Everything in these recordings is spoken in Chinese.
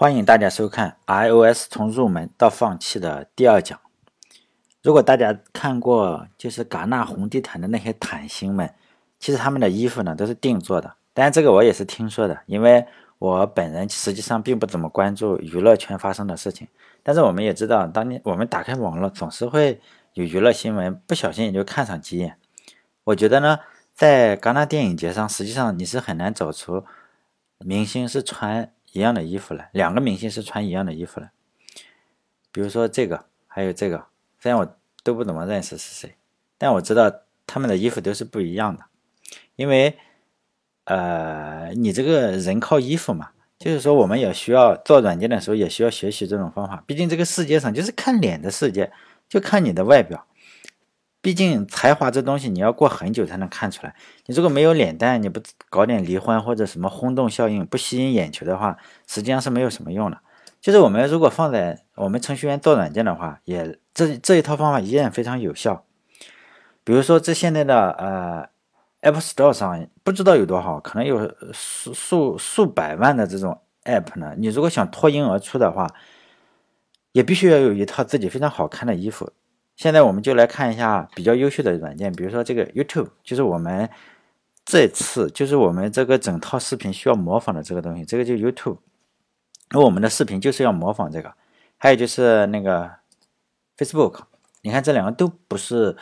欢迎大家收看 iOS 从入门到放弃的第二讲。如果大家看过就是戛纳红地毯的那些毯星们，其实他们的衣服呢都是定做的。当然这个我也是听说的，因为我本人实际上并不怎么关注娱乐圈发生的事情。但是我们也知道，当年我们打开网络，总是会有娱乐新闻，不小心也就看上几眼。我觉得呢，在戛纳电影节上，实际上你是很难找出明星是穿。一样的衣服了，两个明星是穿一样的衣服了。比如说这个，还有这个，虽然我都不怎么认识是谁，但我知道他们的衣服都是不一样的。因为，呃，你这个人靠衣服嘛，就是说我们也需要做软件的时候也需要学习这种方法。毕竟这个世界上就是看脸的世界，就看你的外表。毕竟才华这东西，你要过很久才能看出来。你如果没有脸蛋，你不搞点离婚或者什么轰动效应，不吸引眼球的话，实际上是没有什么用的。就是我们如果放在我们程序员做软件的话，也这这一套方法依然非常有效。比如说，这现在的呃 App Store 上不知道有多少，可能有数数数百万的这种 App 呢。你如果想脱颖而出的话，也必须要有一套自己非常好看的衣服。现在我们就来看一下比较优秀的软件，比如说这个 YouTube，就是我们这次就是我们这个整套视频需要模仿的这个东西，这个就 YouTube。那我们的视频就是要模仿这个，还有就是那个 Facebook，你看这两个都不是，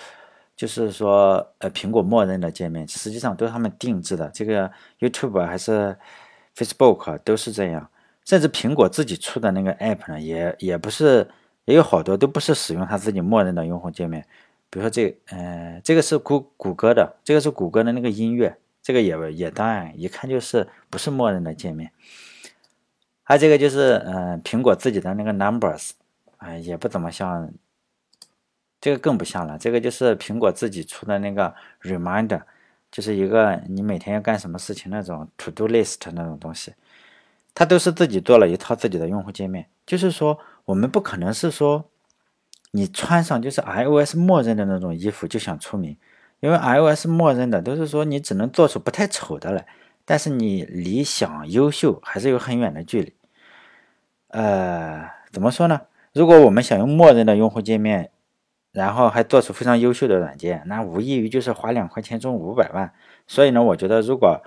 就是说呃苹果默认的界面，实际上都是他们定制的。这个 YouTube 还是 Facebook 都是这样，甚至苹果自己出的那个 App 呢，也也不是。也有好多都不是使用它自己默认的用户界面，比如说这，呃，这个是谷谷歌的，这个是谷歌的那个音乐，这个也也当然一看就是不是默认的界面。还有这个就是，嗯，苹果自己的那个 Numbers，哎，也不怎么像，这个更不像了，这个就是苹果自己出的那个 Reminder，就是一个你每天要干什么事情那种 To Do List 那种东西，它都是自己做了一套自己的用户界面，就是说。我们不可能是说，你穿上就是 iOS 默认的那种衣服就想出名，因为 iOS 默认的都是说你只能做出不太丑的来，但是你离想优秀还是有很远的距离。呃，怎么说呢？如果我们想用默认的用户界面，然后还做出非常优秀的软件，那无异于就是花两块钱中五百万。所以呢，我觉得如果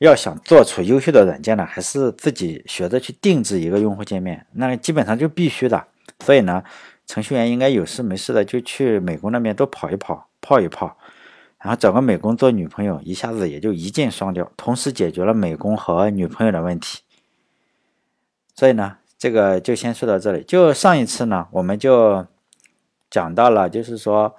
要想做出优秀的软件呢，还是自己学着去定制一个用户界面，那基本上就必须的。所以呢，程序员应该有事没事的就去美工那边多跑一跑、泡一泡，然后找个美工做女朋友，一下子也就一箭双雕，同时解决了美工和女朋友的问题。所以呢，这个就先说到这里。就上一次呢，我们就讲到了，就是说。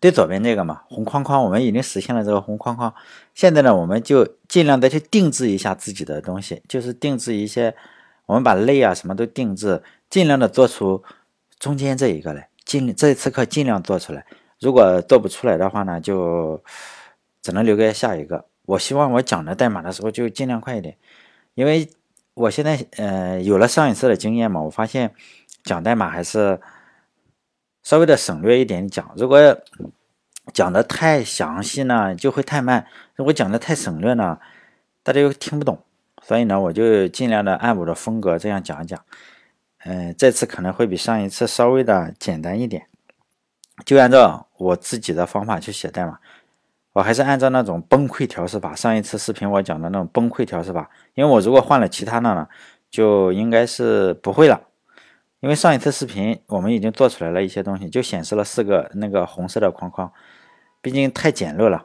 最左边这个嘛，红框框，我们已经实现了这个红框框。现在呢，我们就尽量的去定制一下自己的东西，就是定制一些，我们把类啊什么都定制，尽量的做出中间这一个来。尽这一次课尽量做出来，如果做不出来的话呢，就只能留给下一个。我希望我讲的代码的时候就尽量快一点，因为我现在呃有了上一次的经验嘛，我发现讲代码还是。稍微的省略一点讲，如果讲的太详细呢，就会太慢；如果讲的太省略呢，大家又听不懂。所以呢，我就尽量的按我的风格这样讲讲。嗯，这次可能会比上一次稍微的简单一点，就按照我自己的方法去写代码。我还是按照那种崩溃调试法，上一次视频我讲的那种崩溃调试法，因为我如果换了其他的呢，就应该是不会了。因为上一次视频我们已经做出来了一些东西，就显示了四个那个红色的框框，毕竟太简陋了，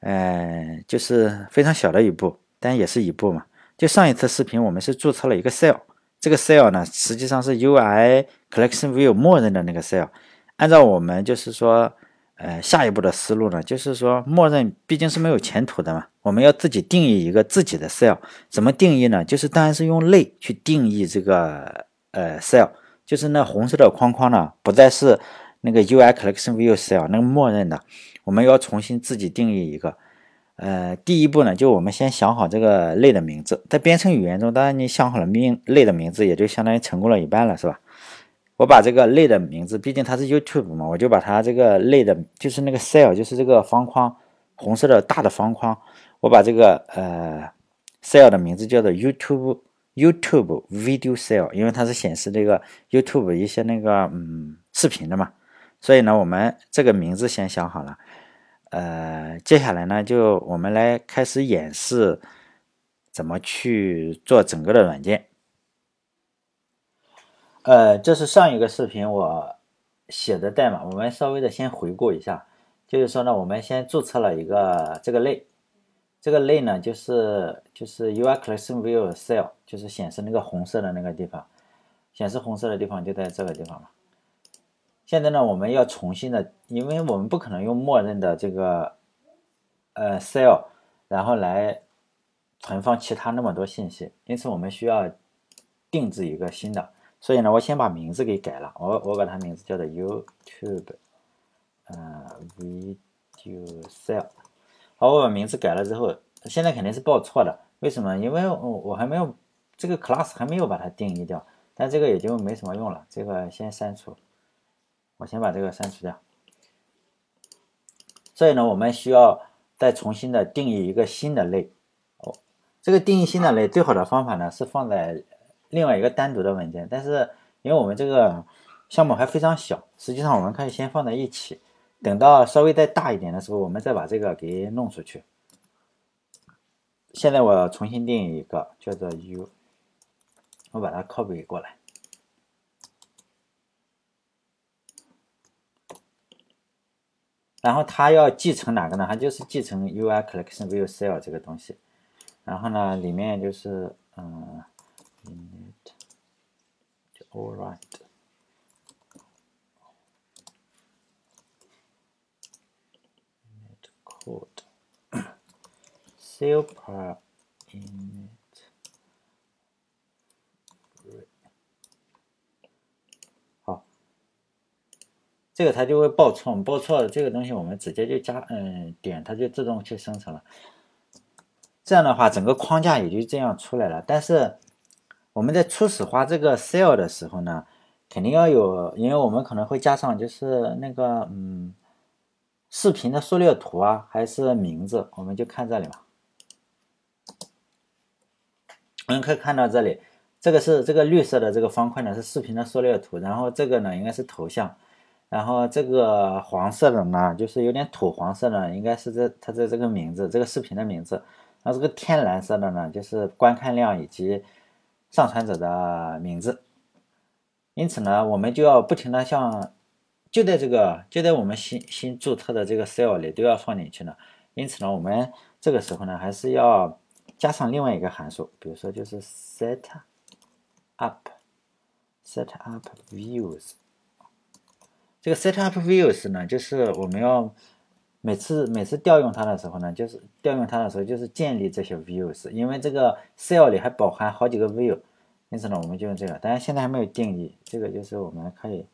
呃，就是非常小的一步，但也是一步嘛。就上一次视频我们是注册了一个 cell，这个 cell 呢实际上是 UI collection view 默认的那个 cell。按照我们就是说，呃，下一步的思路呢，就是说默认毕竟是没有前途的嘛，我们要自己定义一个自己的 cell。怎么定义呢？就是当然是用类去定义这个。呃，cell 就是那红色的框框呢，不再是那个 UI collection view cell 那个默认的，我们要重新自己定义一个。呃，第一步呢，就我们先想好这个类的名字，在编程语言中，当然你想好了名类的名字，也就相当于成功了一半了，是吧？我把这个类的名字，毕竟它是 YouTube 嘛，我就把它这个类的，就是那个 cell，就是这个方框，红色的大的方框，我把这个呃 cell 的名字叫做 YouTube YouTube Video Cell，因为它是显示这个 YouTube 一些那个嗯视频的嘛，所以呢，我们这个名字先想好了。呃，接下来呢，就我们来开始演示怎么去做整个的软件。呃，这是上一个视频我写的代码，我们稍微的先回顾一下。就是说呢，我们先注册了一个这个类，这个类呢就是就是 UI Collection View Cell，就是显示那个红色的那个地方，显示红色的地方就在这个地方嘛。现在呢，我们要重新的，因为我们不可能用默认的这个呃 Cell，然后来存放其他那么多信息，因此我们需要定制一个新的。所以呢，我先把名字给改了，我我把它名字叫做 YouTube。呃，video cell，好，我把名字改了之后，现在肯定是报错的。为什么？因为我我还没有这个 class 还没有把它定义掉，但这个也就没什么用了。这个先删除，我先把这个删除掉。所以呢，我们需要再重新的定义一个新的类。哦，这个定义新的类最好的方法呢是放在另外一个单独的文件，但是因为我们这个项目还非常小，实际上我们可以先放在一起。等到稍微再大一点的时候，我们再把这个给弄出去。现在我重新定义一个，叫做 U，我把它 copy 过来。然后它要继承哪个呢？它就是继承 UI Collection View Cell 这个东西。然后呢，里面就是嗯，init，就 all right。Super init 好，这个它就会报错，报错了这个东西我们直接就加嗯点，它就自动去生成了。这样的话，整个框架也就这样出来了。但是我们在初始化这个 cell 的时候呢，肯定要有，因为我们可能会加上就是那个嗯。视频的缩略图啊，还是名字？我们就看这里吧。我们可以看到这里，这个是这个绿色的这个方块呢，是视频的缩略图。然后这个呢，应该是头像。然后这个黄色的呢，就是有点土黄色的，应该是这它的这个名字，这个视频的名字。然后这个天蓝色的呢，就是观看量以及上传者的名字。因此呢，我们就要不停的向就在这个，就在我们新新注册的这个 cell 里都要放进去呢。因此呢，我们这个时候呢，还是要加上另外一个函数，比如说就是 set up set up views。这个 set up views 呢，就是我们要每次每次调用它的时候呢，就是调用它的时候就是建立这些 views，因为这个 cell 里还包含好几个 view，因此呢，我们就用这个。当然现在还没有定义，这个就是我们可以。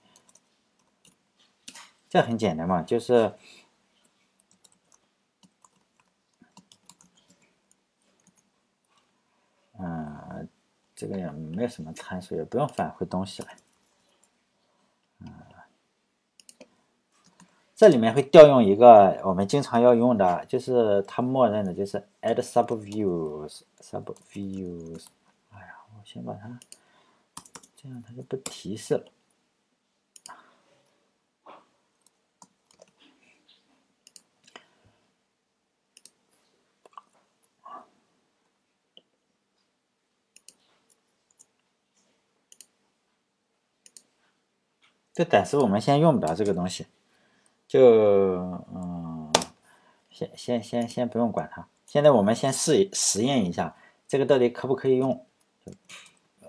这很简单嘛，就是，嗯，这个也没有什么参数，也不用返回东西了。嗯，这里面会调用一个我们经常要用的，就是它默认的就是 add subviews，subviews。哎呀，我先把它，这样它就不提示了。这暂时我们先用不着这个东西，就嗯，先先先先不用管它。现在我们先试实验一下，这个到底可不可以用？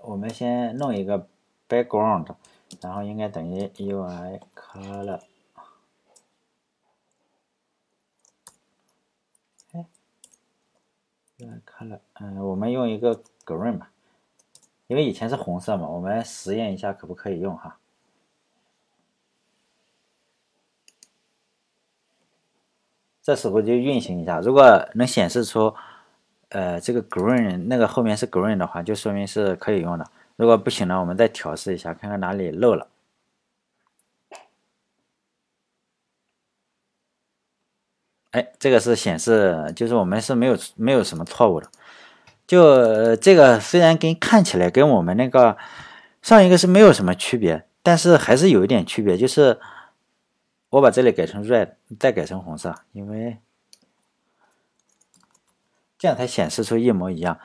我们先弄一个 background，然后应该等于 UI color。哎，UI color，嗯，我们用一个 green 吧，因为以前是红色嘛，我们实验一下可不可以用哈。这时候就运行一下，如果能显示出，呃，这个 green 那个后面是 green 的话，就说明是可以用的。如果不行呢，我们再调试一下，看看哪里漏了。哎，这个是显示，就是我们是没有没有什么错误的。就就这个虽然跟看起来跟我们那个上一个是没有什么区别，但是还是有一点区别，就是我把这里改成 red，再改成红色，因为这样才显示出一模一样。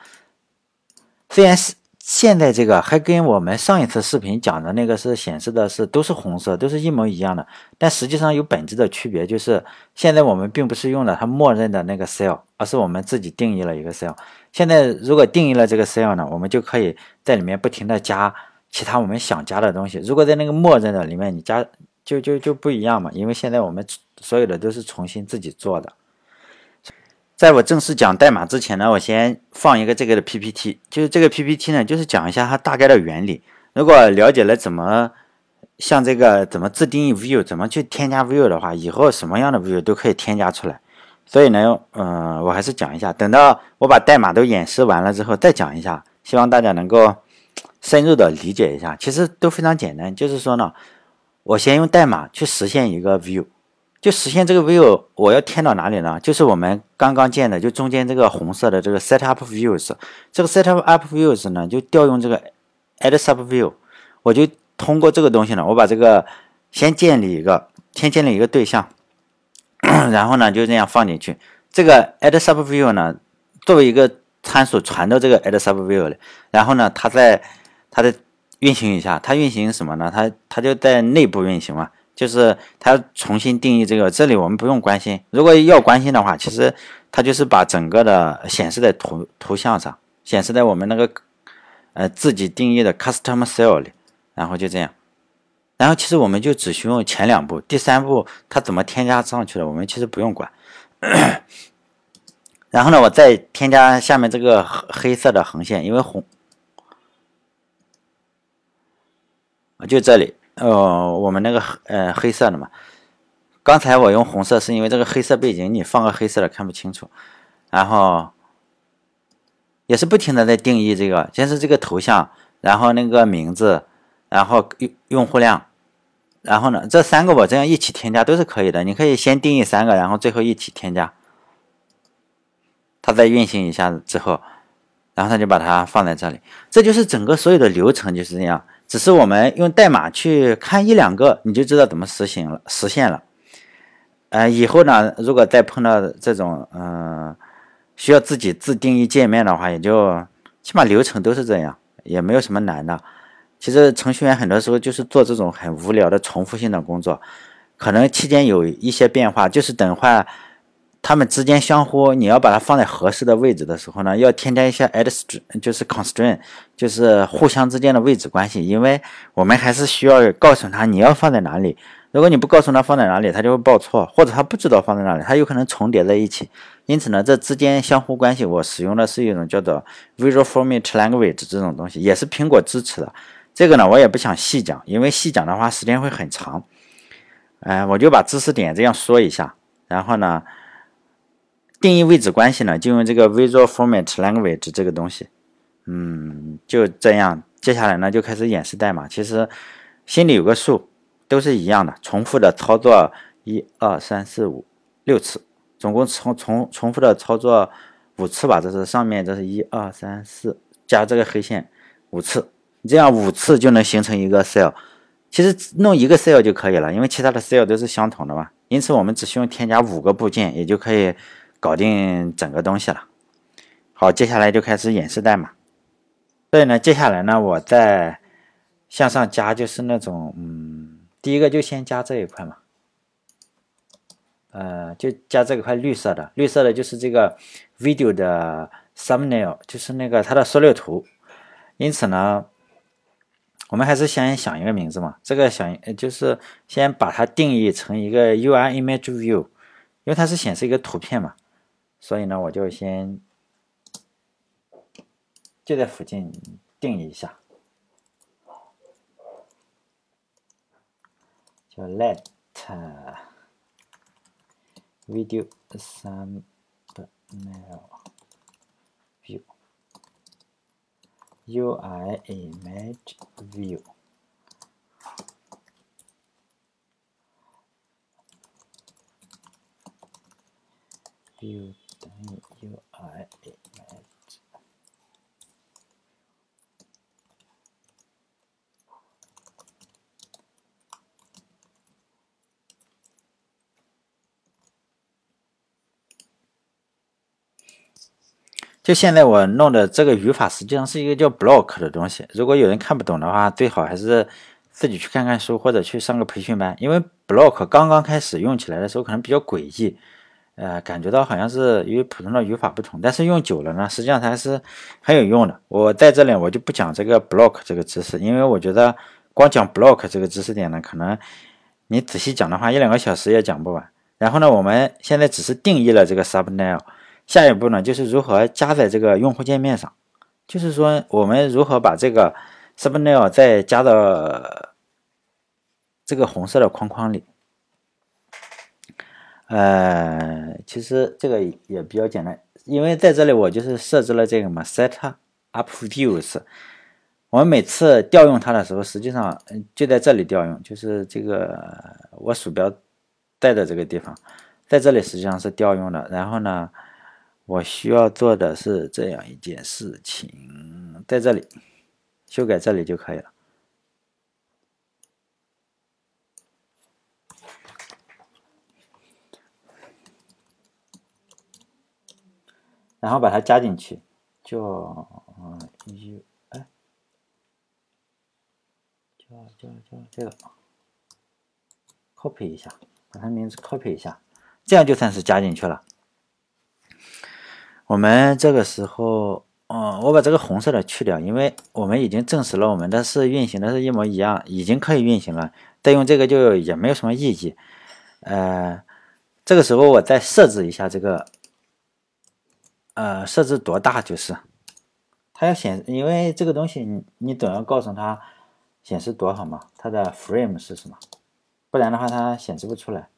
虽然是。现在这个还跟我们上一次视频讲的那个是显示的是都是红色，都是一模一样的，但实际上有本质的区别，就是现在我们并不是用了它默认的那个 cell，而是我们自己定义了一个 cell。现在如果定义了这个 cell 呢，我们就可以在里面不停的加其他我们想加的东西。如果在那个默认的里面你加，就就就不一样嘛，因为现在我们所有的都是重新自己做的。在我正式讲代码之前呢，我先放一个这个的 PPT，就是这个 PPT 呢，就是讲一下它大概的原理。如果了解了怎么像这个怎么自定义 view，怎么去添加 view 的话，以后什么样的 view 都可以添加出来。所以呢，嗯，我还是讲一下，等到我把代码都演示完了之后再讲一下，希望大家能够深入的理解一下。其实都非常简单，就是说呢，我先用代码去实现一个 view。就实现这个 view，我要添到哪里呢？就是我们刚刚建的，就中间这个红色的这个 setup views。这个 setup views 呢，就调用这个 add sub view。我就通过这个东西呢，我把这个先建立一个，先建立一个对象，然后呢就这样放进去。这个 add sub view 呢，作为一个参数传到这个 add sub view 里，然后呢，它在它的运行一下，它运行什么呢？它它就在内部运行嘛。就是它重新定义这个，这里我们不用关心。如果要关心的话，其实它就是把整个的显示在图图像上，显示在我们那个呃自己定义的 custom cell 里，然后就这样。然后其实我们就只需要前两步，第三步它怎么添加上去的，我们其实不用管。然后呢，我再添加下面这个黑色的横线，因为红，就这里。呃，我们那个呃黑色的嘛，刚才我用红色是因为这个黑色背景，你放个黑色的看不清楚。然后也是不停的在定义这个，先是这个头像，然后那个名字，然后用用户量，然后呢这三个我这样一起添加都是可以的。你可以先定义三个，然后最后一起添加。它再运行一下子之后，然后它就把它放在这里。这就是整个所有的流程就是这样。只是我们用代码去看一两个，你就知道怎么实行了，实现了。呃，以后呢，如果再碰到这种嗯需要自己自定义界面的话，也就起码流程都是这样，也没有什么难的。其实程序员很多时候就是做这种很无聊的重复性的工作，可能期间有一些变化，就是等会。它们之间相互，你要把它放在合适的位置的时候呢，要添加一些 add string，就是 constraint，就是互相之间的位置关系。因为我们还是需要告诉他你要放在哪里。如果你不告诉他放在哪里，他就会报错，或者他不知道放在哪里，他有可能重叠在一起。因此呢，这之间相互关系，我使用的是一种叫做 Visual Format Language 这种东西，也是苹果支持的。这个呢，我也不想细讲，因为细讲的话时间会很长。哎，我就把知识点这样说一下，然后呢。定义位置关系呢，就用这个 Visual Format Language 这个东西，嗯，就这样。接下来呢，就开始演示代码。其实心里有个数，都是一样的，重复的操作一二三四五六次，总共重重重复的操作五次吧。这是上面这是一二三四加这个黑线五次，这样五次就能形成一个 cell。其实弄一个 cell 就可以了，因为其他的 cell 都是相同的嘛。因此我们只需要添加五个部件，也就可以。搞定整个东西了，好，接下来就开始演示代码。所以呢，接下来呢，我再向上加，就是那种，嗯，第一个就先加这一块嘛，呃，就加这一块绿色的，绿色的就是这个 video 的 thumbnail，就是那个它的缩略图。因此呢，我们还是先想一个名字嘛，这个想就是先把它定义成一个 UI image view，因为它是显示一个图片嘛。所以呢，我就先就在附近定一下，叫 let video thumbnail view UI image view。view 就现在我弄的这个语法实际上是一个叫 block 的东西如果有人看不懂的话最好还是自己去看看书或者去上个培训班。因为 block 刚刚开始用起来的时候可能比较诡异呃，感觉到好像是与普通的语法不同。但是用久了呢，实际上它还是很有用的。我在这里我就不讲这个 block 这个知识，因为我觉得光讲 block 这个知识点呢，可能你仔细讲的话，一两个小时也讲不完。然后呢，我们现在只是定义了这个 subnail。下一步呢，就是如何加在这个用户界面上，就是说我们如何把这个 subnail 再加到这个红色的框框里。呃，其实这个也比较简单，因为在这里我就是设置了这个嘛，set up views。我们每次调用它的时候，实际上就在这里调用，就是这个我鼠标带的这个地方，在这里实际上是调用的。然后呢？我需要做的是这样一件事情，在这里修改这里就可以了，然后把它加进去，叫嗯一哎，叫叫叫这个，copy 一下，把它名字 copy 一下，这样就算是加进去了。我们这个时候，嗯，我把这个红色的去掉，因为我们已经证实了我们的是运行的是一模一样，已经可以运行了。再用这个就也没有什么意义。呃，这个时候我再设置一下这个，呃，设置多大就是，它要显，因为这个东西你你总要告诉它显示多少嘛，它的 frame 是什么，不然的话它显示不出来。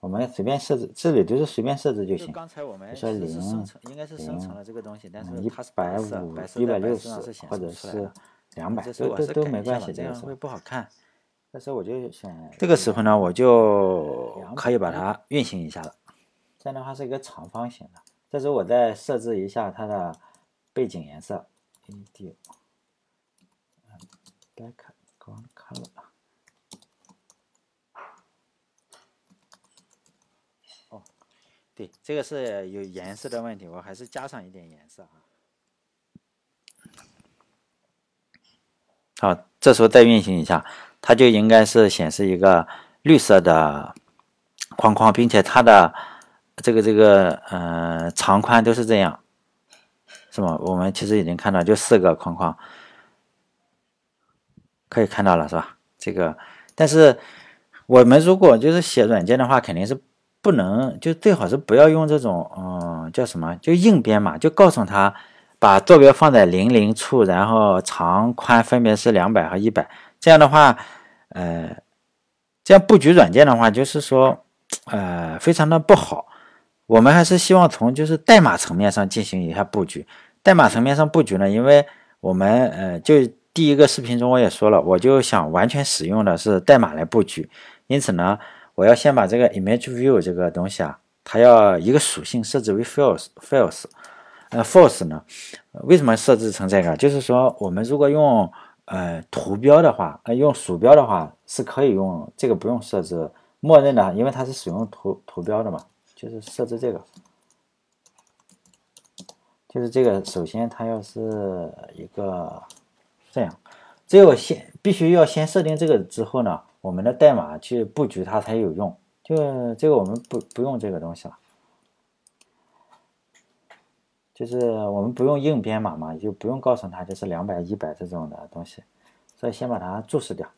我们随便设置，这里就是随便设置就行。刚才我们说零应该是生成了这个东西，但是一百五、一百六十或者是两百，都都都没关系，这样会不好看。但是我就想这个时候呢，我就可以把它运行一下了。这样的话是一个长方形的。这时候我再设置一下它的背景颜色 background color。对，这个是有颜色的问题，我还是加上一点颜色啊。好，这时候再运行一下，它就应该是显示一个绿色的框框，并且它的这个这个呃长宽都是这样，是吗？我们其实已经看到，就四个框框，可以看到了，是吧？这个，但是我们如果就是写软件的话，肯定是。不能，就最好是不要用这种，嗯，叫什么？就硬编码，就告诉他把坐标放在零零处，然后长宽分别是两百和一百。这样的话，呃，这样布局软件的话，就是说，呃，非常的不好。我们还是希望从就是代码层面上进行一下布局。代码层面上布局呢，因为我们，呃，就第一个视频中我也说了，我就想完全使用的是代码来布局，因此呢。我要先把这个 image view 这个东西啊，它要一个属性设置为 false，false，呃，false 呢，为什么设置成这个？就是说，我们如果用呃图标的话，呃用鼠标的话是可以用这个不用设置，默认的，因为它是使用图图标的嘛，就是设置这个，就是这个，首先它要是一个这样，只有先必须要先设定这个之后呢。我们的代码去布局它才有用，就这个我们不不用这个东西了，就是我们不用硬编码嘛，就不用告诉他就是两百、一百这种的东西，所以先把它注释掉。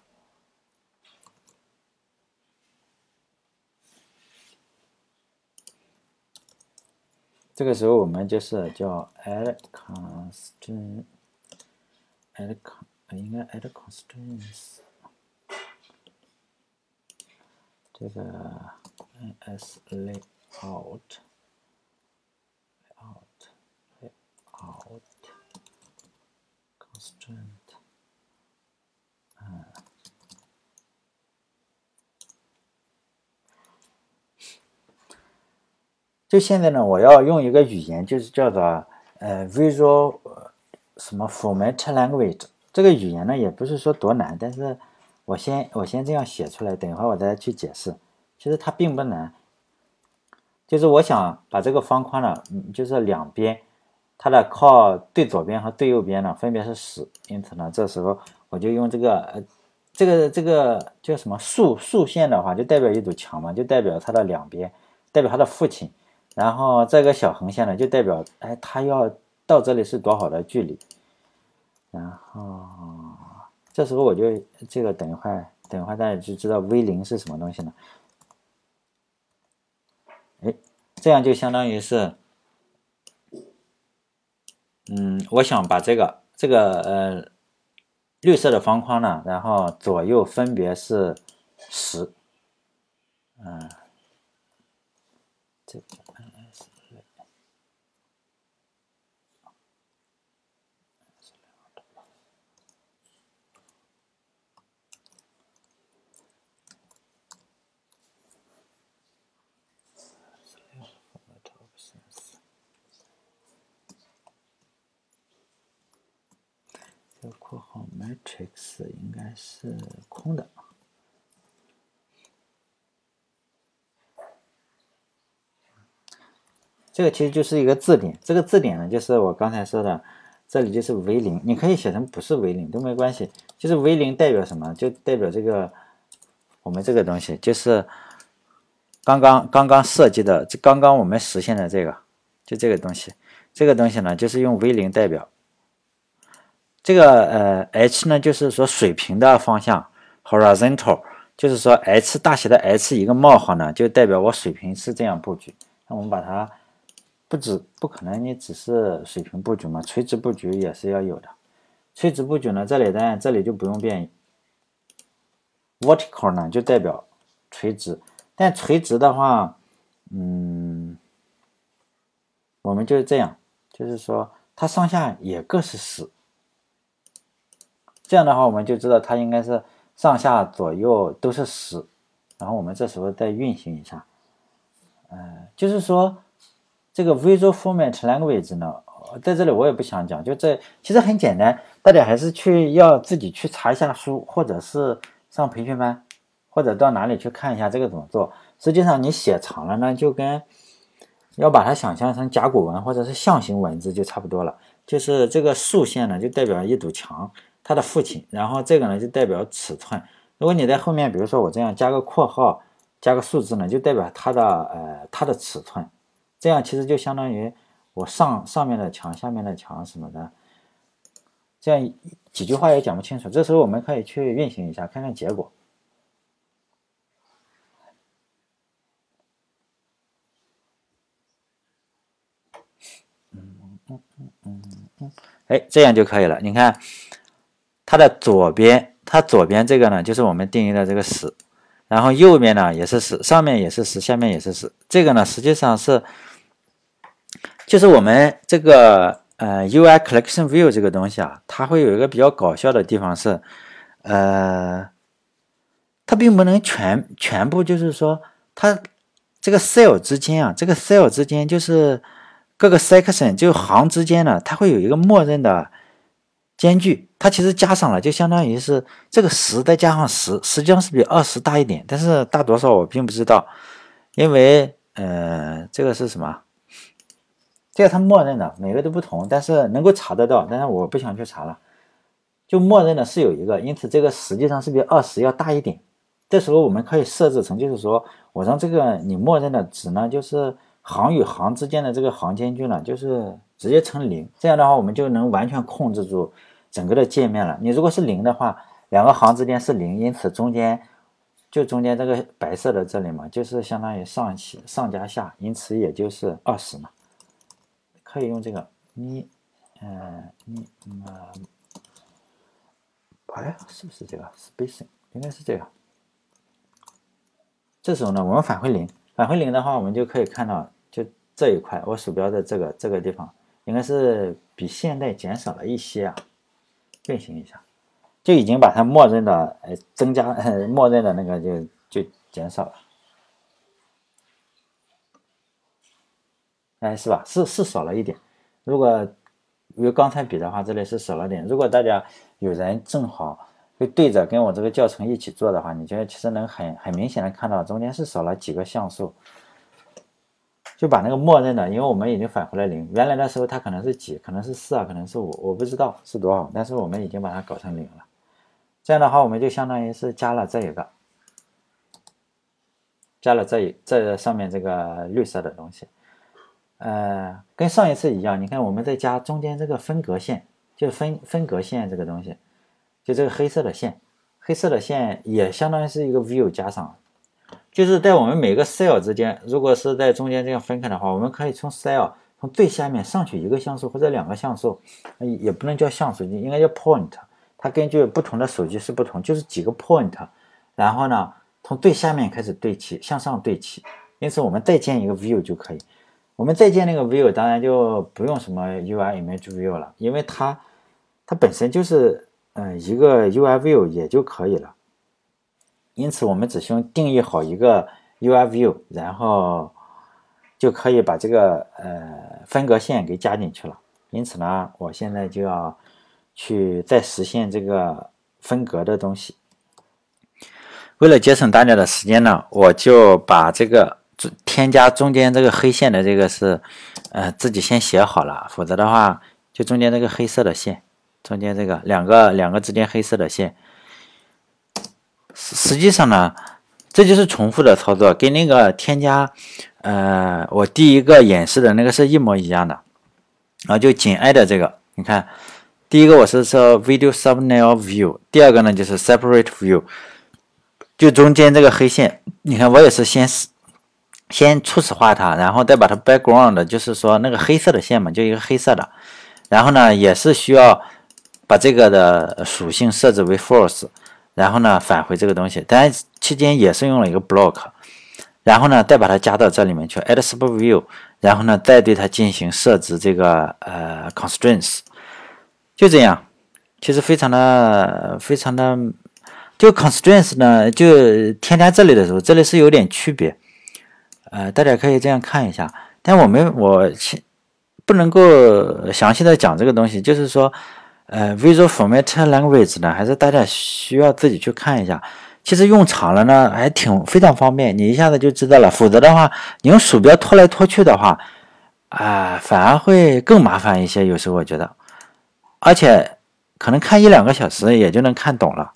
这个时候我们就是叫 add constraint，add con 应该 add constraints。这个 as layout layout constraint，嗯，就现在呢，我要用一个语言，就是叫做呃 Visual 什么 Format Language。这个语言呢，也不是说多难，但是。我先我先这样写出来，等一会儿我再去解释。其实它并不难，就是我想把这个方框呢，就是两边它的靠最左边和最右边呢分别是十，因此呢，这时候我就用这个呃这个这个叫什么竖竖线的话，就代表一堵墙嘛，就代表它的两边，代表它的父亲。然后这个小横线呢，就代表哎，它要到这里是多少的距离。然后这时候我就这个等一会儿，等一会儿大家就知道 v 零是什么东西了。哎，这样就相当于是，嗯，我想把这个这个呃绿色的方框呢，然后左右分别是十，嗯，这个。这个括号 matrix 应该是空的，这个其实就是一个字典。这个字典呢，就是我刚才说的，这里就是 v 零，你可以写成不是 v 零都没关系。就是 v 零代表什么？就代表这个我们这个东西，就是刚刚刚刚设计的，就刚刚我们实现的这个，就这个东西。这个东西呢，就是用 v 零代表。这个呃，h 呢，就是说水平的方向，horizontal，就是说 h 大写的 h 一个冒号呢，就代表我水平是这样布局。那我们把它不止不可能，你只是水平布局嘛，垂直布局也是要有的。垂直布局呢，这里当然这里就不用变，vertical 呢就代表垂直，但垂直的话，嗯，我们就是这样，就是说它上下也各是十。这样的话，我们就知道它应该是上下左右都是十，然后我们这时候再运行一下，呃，就是说这个 Visual Format Language 呢，在这里我也不想讲，就这其实很简单，大家还是去要自己去查一下书，或者是上培训班，或者到哪里去看一下这个怎么做。实际上你写长了呢，就跟要把它想象成甲骨文或者是象形文字就差不多了，就是这个竖线呢就代表一堵墙。他的父亲，然后这个呢就代表尺寸。如果你在后面，比如说我这样加个括号，加个数字呢，就代表它的呃它的尺寸。这样其实就相当于我上上面的墙，下面的墙什么的。这样几句话也讲不清楚。这时候我们可以去运行一下，看看结果。嗯嗯嗯嗯嗯，哎，这样就可以了。你看。它的左边，它左边这个呢，就是我们定义的这个十，然后右边呢也是十，上面也是十，下面也是十。这个呢，实际上是，就是我们这个呃 UI Collection View 这个东西啊，它会有一个比较搞笑的地方是，呃，它并不能全全部就是说，它这个 cell 之间啊，这个 cell 之间就是各个 section 就行之间呢，它会有一个默认的。间距它其实加上了，就相当于是这个十再加上十，实际上是比二十大一点，但是大多少我并不知道，因为呃，这个是什么？这个它默认的，每个都不同，但是能够查得到，但是我不想去查了，就默认的是有一个，因此这个实际上是比二十要大一点。这时候我们可以设置成，就是说我让这个你默认的值呢，就是行与行之间的这个行间距呢，就是直接乘零，这样的话我们就能完全控制住。整个的界面了，你如果是零的话，两个行之间是零，因此中间就中间这个白色的这里嘛，就是相当于上起上加下，因此也就是二十嘛。可以用这个咪，嗯咪嘛，哎，是不是这个 spacing？应该是这个。这时候呢，我们返回零，返回零的话，我们就可以看到，就这一块，我鼠标的这个这个地方，应该是比现在减少了一些啊。运行一下，就已经把它默认的呃增加，默认的那个就就减少了，哎，是吧？是是少了一点。如果与刚才比的话，这里是少了点。如果大家有人正好就对着跟我这个教程一起做的话，你觉得其实能很很明显的看到中间是少了几个像素。就把那个默认的，因为我们已经返回了零，原来的时候它可能是几，可能是四啊，可能是五，我不知道是多少，但是我们已经把它搞成零了。这样的话，我们就相当于是加了这一个，加了这一这上面这个绿色的东西，呃，跟上一次一样，你看我们再加中间这个分隔线，就分分隔线这个东西，就这个黑色的线，黑色的线也相当于是一个 view 加上。就是在我们每个 cell 之间，如果是在中间这样分开的话，我们可以从 cell 从最下面上去一个像素或者两个像素，也不能叫像素，应该叫 point。它根据不同的手机是不同，就是几个 point，然后呢，从最下面开始对齐，向上对齐。因此，我们再建一个 view 就可以。我们再建那个 view，当然就不用什么 UI image view 了，因为它它本身就是嗯一个 UI view 也就可以了。因此，我们只需要定义好一个 UI view，然后就可以把这个呃分隔线给加进去了。因此呢，我现在就要去再实现这个分隔的东西。为了节省大家的时间呢，我就把这个添加中间这个黑线的这个是呃自己先写好了，否则的话，就中间这个黑色的线，中间这个两个两个之间黑色的线。实际上呢，这就是重复的操作，跟那个添加，呃，我第一个演示的那个是一模一样的，然后就紧挨着这个，你看，第一个我是说 video thumbnail view，第二个呢就是 separate view，就中间这个黑线，你看我也是先先初始化它，然后再把它 background，就是说那个黑色的线嘛，就一个黑色的，然后呢也是需要把这个的属性设置为 false。然后呢，返回这个东西，当然期间也是用了一个 block，然后呢，再把它加到这里面去，add sub view，然后呢，再对它进行设置这个呃 constraints，就这样，其实非常的非常的，就 constraints 呢，就添加这里的时候，这里是有点区别，呃，大家可以这样看一下，但我们我不能够详细的讲这个东西，就是说。呃，Visual Format Language 呢，还是大家需要自己去看一下。其实用长了呢，还挺非常方便，你一下子就知道了。否则的话，你用鼠标拖来拖去的话，啊，反而会更麻烦一些。有时候我觉得，而且可能看一两个小时也就能看懂了。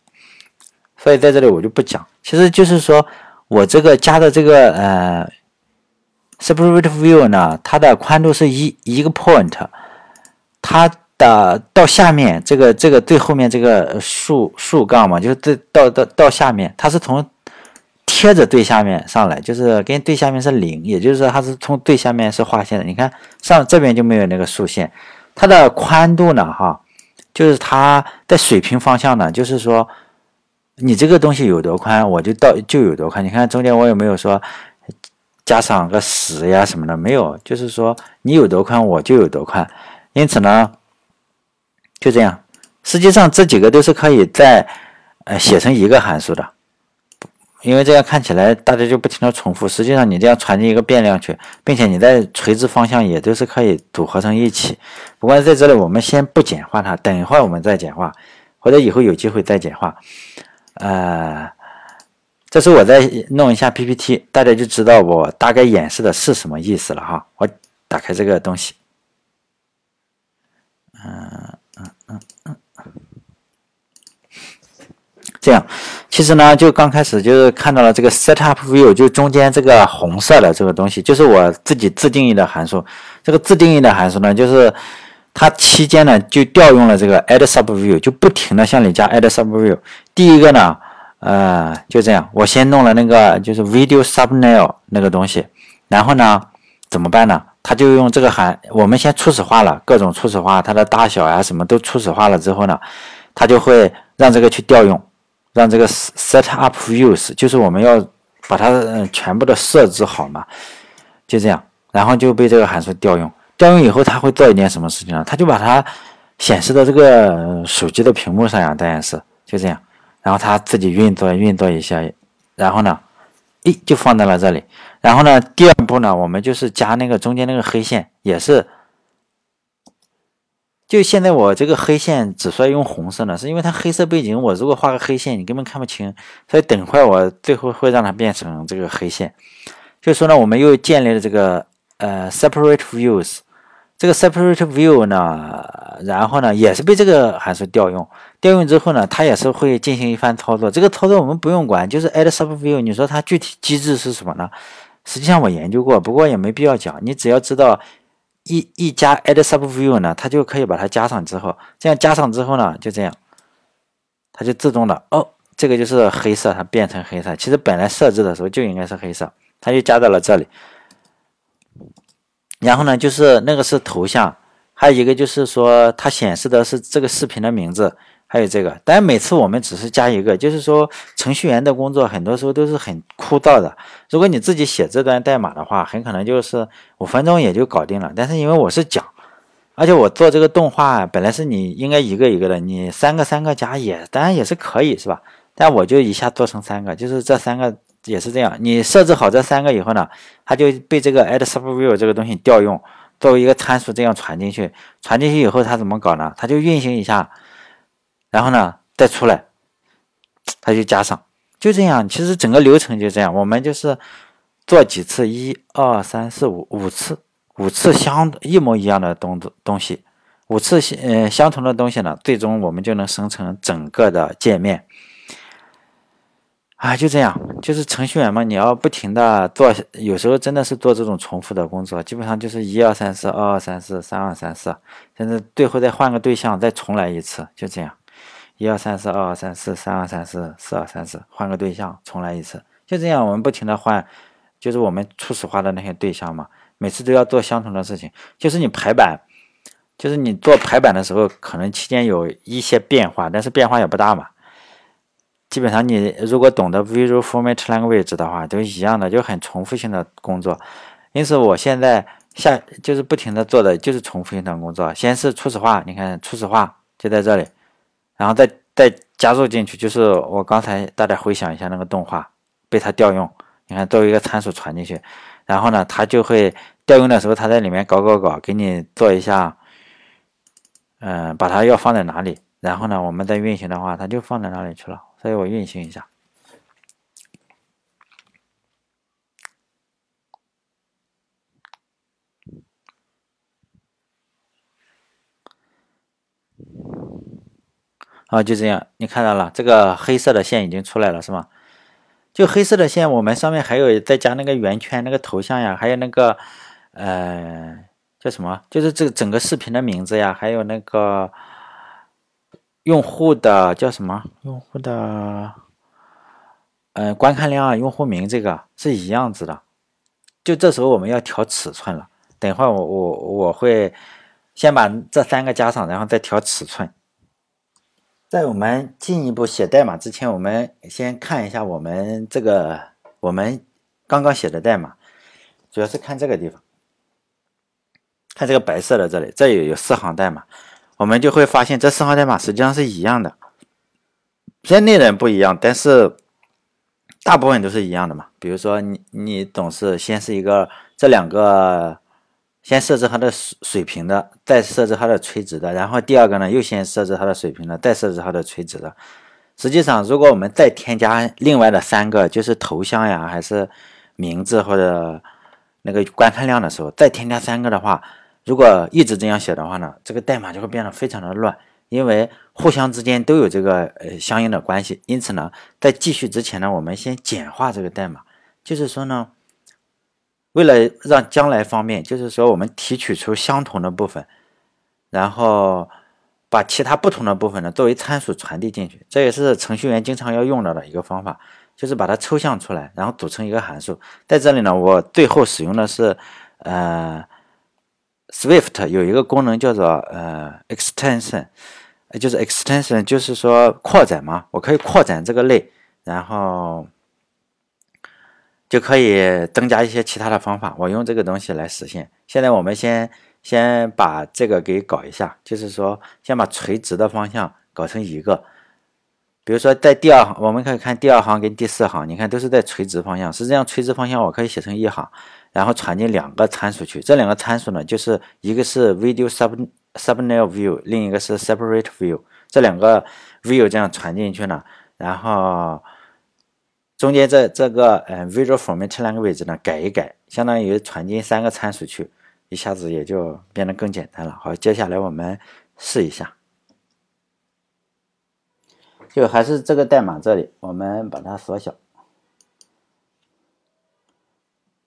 所以在这里我就不讲。其实就是说我这个加的这个呃，Separate View 呢，它的宽度是一一个 point，它。的到下面这个这个最后面这个竖竖杠嘛，就是这到到到下面，它是从贴着最下面上来，就是跟最下面是零，也就是说它是从最下面是划线的。你看上这边就没有那个竖线，它的宽度呢，哈，就是它在水平方向呢，就是说你这个东西有多宽，我就到就有多宽。你看中间我有没有说加上个十呀什么的？没有，就是说你有多宽我就有多宽。因此呢。就这样，实际上这几个都是可以在呃写成一个函数的，因为这样看起来大家就不停的重复。实际上你这样传进一个变量去，并且你在垂直方向也都是可以组合成一起。不过在这里我们先不简化它，等一会儿我们再简化，或者以后有机会再简化。呃，这是我在弄一下 PPT，大家就知道我大概演示的是什么意思了哈。我打开这个东西，嗯。这样，其实呢，就刚开始就是看到了这个 setup view，就中间这个红色的这个东西，就是我自己自定义的函数。这个自定义的函数呢，就是它期间呢就调用了这个 add sub view，就不停的向里加 add sub view。第一个呢，呃，就这样，我先弄了那个就是 video thumbnail 那个东西，然后呢，怎么办呢？他就用这个函，我们先初始化了各种初始化，它的大小呀什么都初始化了之后呢，他就会让这个去调用。让这个 set up views，就是我们要把它嗯全部的设置好嘛，就这样，然后就被这个函数调用。调用以后，它会做一件什么事情呢？它就把它显示到这个手机的屏幕上呀，当然是就这样。然后它自己运作运作一下，然后呢，诶，就放在了这里。然后呢，第二步呢，我们就是加那个中间那个黑线，也是。就现在我这个黑线只说用红色呢，是因为它黑色背景，我如果画个黑线，你根本看不清。所以等会儿我最后会让它变成这个黑线。就说呢，我们又建立了这个呃 separate views。这个 separate view 呢，然后呢也是被这个函数调用，调用之后呢，它也是会进行一番操作。这个操作我们不用管，就是 add sub view。你说它具体机制是什么呢？实际上我研究过，不过也没必要讲。你只要知道一一加 add sub view 呢，它就可以把它加上之后，这样加上之后呢，就这样，它就自动的哦，这个就是黑色，它变成黑色。其实本来设置的时候就应该是黑色，它就加到了这里。然后呢，就是那个是头像，还有一个就是说它显示的是这个视频的名字，还有这个。但每次我们只是加一个，就是说程序员的工作很多时候都是很枯燥的。如果你自己写这段代码的话，很可能就是五分钟也就搞定了。但是因为我是讲，而且我做这个动画本来是你应该一个一个的，你三个三个加也当然也是可以，是吧？但我就一下做成三个，就是这三个。也是这样，你设置好这三个以后呢，它就被这个 add subview 这个东西调用，作为一个参数这样传进去。传进去以后，它怎么搞呢？它就运行一下，然后呢再出来，它就加上，就这样。其实整个流程就这样，我们就是做几次，一二三四五五次，五次相一模一样的东东西，五次嗯相同的东西呢，最终我们就能生成整个的界面。啊，就这样，就是程序员嘛，你要不停的做，有时候真的是做这种重复的工作，基本上就是一二三四，二二三四，三二三四，甚至最后再换个对象，再重来一次，就这样，一二三四，二二三四，三二三四，四二三四，换个对象，重来一次，就这样，我们不停的换，就是我们初始化的那些对象嘛，每次都要做相同的事情，就是你排版，就是你做排版的时候，可能期间有一些变化，但是变化也不大嘛。基本上你如果懂得 Visual Format Language 的话，都一样的，就很重复性的工作。因此，我现在下就是不停的做的就是重复性的工作。先是初始化，你看初始化就在这里，然后再再加入进去，就是我刚才大家回想一下那个动画被它调用，你看作为一个参数传进去，然后呢，它就会调用的时候，它在里面搞搞搞，给你做一下，嗯，把它要放在哪里，然后呢，我们再运行的话，它就放在哪里去了。所以我运行一下，啊，就这样，你看到了，这个黑色的线已经出来了，是吗？就黑色的线，我们上面还有再加那个圆圈，那个头像呀，还有那个呃叫什么？就是这个整个视频的名字呀，还有那个。用户的叫什么？用户的，嗯，观看量啊，用户名这个是一样子的。就这时候我们要调尺寸了。等一会儿我我我会先把这三个加上，然后再调尺寸。在我们进一步写代码之前，我们先看一下我们这个我们刚刚写的代码，主要是看这个地方，看这个白色的这里，这里有四行代码。我们就会发现这四行代码实际上是一样的，虽然内容不一样，但是大部分都是一样的嘛。比如说，你你总是先是一个这两个，先设置它的水水平的，再设置它的垂直的，然后第二个呢又先设置它的水平的，再设置它的垂直的。实际上，如果我们再添加另外的三个，就是头像呀，还是名字或者那个观看量的时候，再添加三个的话。如果一直这样写的话呢，这个代码就会变得非常的乱，因为互相之间都有这个呃相应的关系。因此呢，在继续之前呢，我们先简化这个代码，就是说呢，为了让将来方便，就是说我们提取出相同的部分，然后把其他不同的部分呢作为参数传递进去。这也是程序员经常要用到的一个方法，就是把它抽象出来，然后组成一个函数。在这里呢，我最后使用的是呃。Swift 有一个功能叫做呃 extension，就是 extension，就是说扩展嘛，我可以扩展这个类，然后就可以增加一些其他的方法。我用这个东西来实现。现在我们先先把这个给搞一下，就是说先把垂直的方向搞成一个。比如说在第二行，我们可以看第二行跟第四行，你看都是在垂直方向。实际上垂直方向我可以写成一行。然后传进两个参数去，这两个参数呢，就是一个是 video sub subnail view，另一个是 separate view。这两个 view 这样传进去呢，然后中间这这个嗯 visual format language 呢改一改，相当于传进三个参数去，一下子也就变得更简单了。好，接下来我们试一下，就还是这个代码这里，我们把它缩小，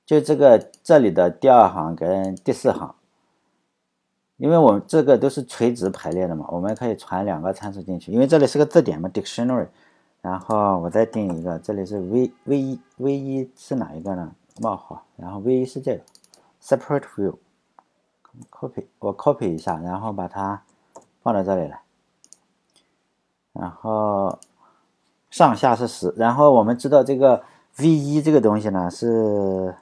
就这个这里的第二行跟第四行。因为我们这个都是垂直排列的嘛，我们可以传两个参数进去。因为这里是个字典嘛，dictionary。然后我再定一个，这里是 v v 一 v 一是哪一个呢？冒号，然后 v 一是这个 separate view。copy 我 copy 一下，然后把它放到这里来。然后上下是十，然后我们知道这个 v 一这个东西呢是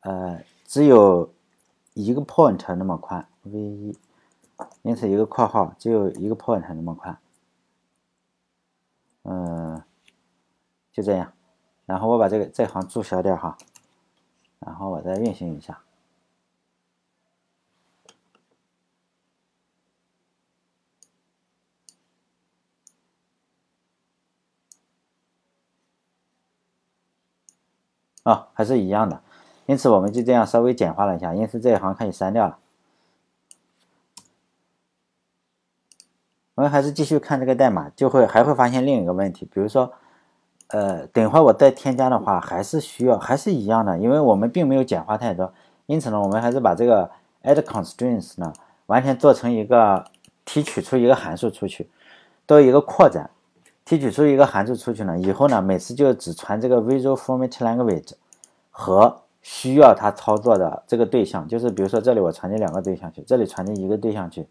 呃只有一个 point 那么宽。v 一，因此一个括号只有一个 point 那么宽，嗯，就这样，然后我把这个这行注销掉哈，然后我再运行一下，啊，还是一样的，因此我们就这样稍微简化了一下，因此这一行可以删掉了。我们还是继续看这个代码，就会还会发现另一个问题，比如说，呃，等会儿我再添加的话，还是需要还是一样的，因为我们并没有简化太多，因此呢，我们还是把这个 add constraints 呢，完全做成一个提取出一个函数出去，做一个扩展，提取出一个函数出去呢，以后呢，每次就只传这个 visual format language 和需要它操作的这个对象，就是比如说这里我传进两个对象去，这里传进一个对象去。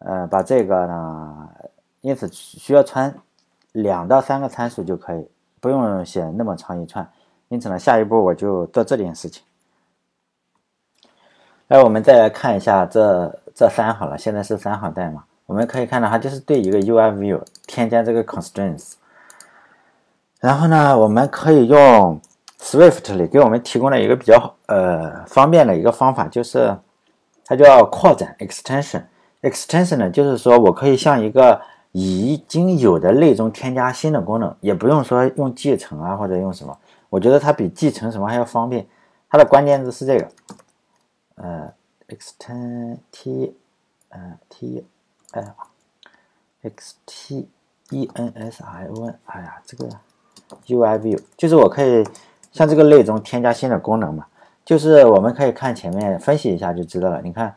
呃，把这个呢，因此需要传两到三个参数就可以，不用写那么长一串。因此呢，下一步我就做这件事情。来，我们再来看一下这这三行了，现在是三行代码，我们可以看到它就是对一个 UI view 添加这个 constraints。然后呢，我们可以用 Swift 里给我们提供了一个比较呃方便的一个方法，就是它叫扩展 extension。Extension 呢，就是说我可以向一个已经有的类中添加新的功能，也不用说用继承啊或者用什么，我觉得它比继承什么还要方便。它的关键字是这个，呃，extend t，呃 t，哎，x t e n s i o n，哎呀，这个 u i v u，就是我可以向这个类中添加新的功能嘛，就是我们可以看前面分析一下就知道了，你看。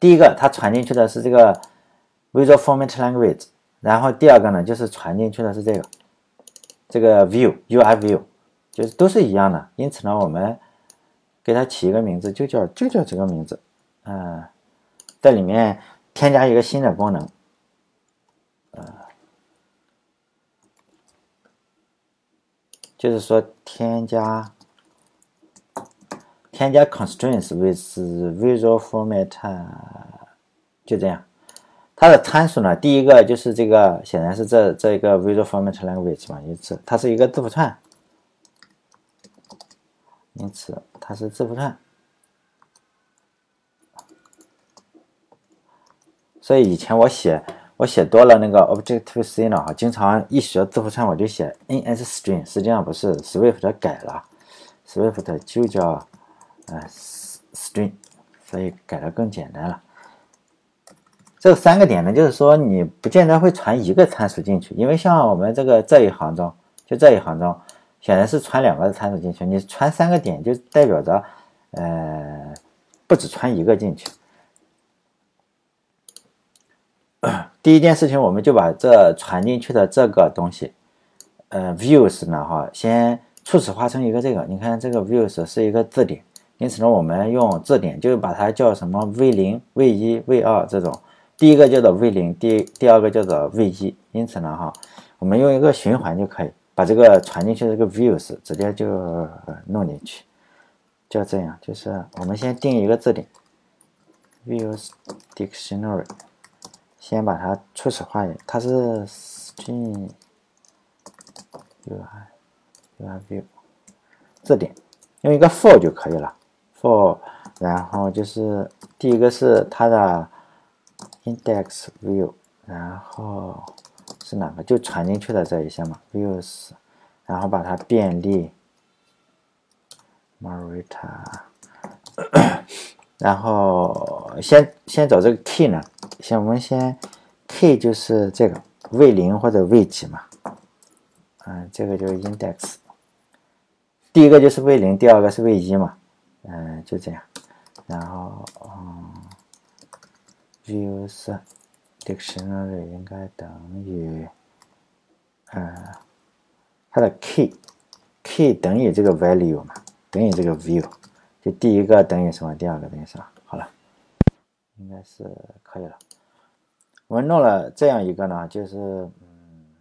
第一个，它传进去的是这个 Visual Format Language，然后第二个呢，就是传进去的是这个这个 View UI View，就是都是一样的。因此呢，我们给它起一个名字，就叫就叫这个名字，嗯，在里面添加一个新的功能，呃，就是说添加。添加 constraints with visual format，就这样。它的参数呢，第一个就是这个，显然是这这一个 visual format language 嘛，因此它是一个字符串，因此它是字符串。所以以前我写我写多了那个 Objective C 呢，哈，经常一学字符串我就写 NSString，实际上不是，Swift 改了，Swift 就叫。啊，string，所以改的更简单了。这三个点呢，就是说你不见得会传一个参数进去，因为像我们这个这一行中，就这一行中，显然是传两个参数进去。你传三个点，就代表着，呃，不只传一个进去。第一件事情，我们就把这传进去的这个东西，呃，views 呢，哈，先初始化成一个这个。你看这个 views 是一个字典。因此呢，我们用字典就把它叫什么 v 零、v 一、v 二这种，第一个叫做 v 零，第第二个叫做 v 一。因此呢，哈，我们用一个循环就可以把这个传进去这个 views 直接就弄进去，就这样。就是我们先定一个字典，views dictionary，先把它初始化一点，它是 string ui ui view 字典，用一个 for 就可以了。for，然后就是第一个是它的 index view，然后是哪个？就传进去的这一些嘛，views，然后把它便利 Marita，然后先先找这个 key 呢，先我们先 key 就是这个 v 零或者 v 几嘛，嗯，这个就是 index，第一个就是 v 零，第二个是 v 一嘛，嗯，就这样，然后嗯，views dictionary 应该等于，嗯，它的 key key 等于这个 value 嘛。等于这个 view，就第一个等于什么，第二个等于什么？好了，应该是可以了。我们弄了这样一个呢，就是嗯，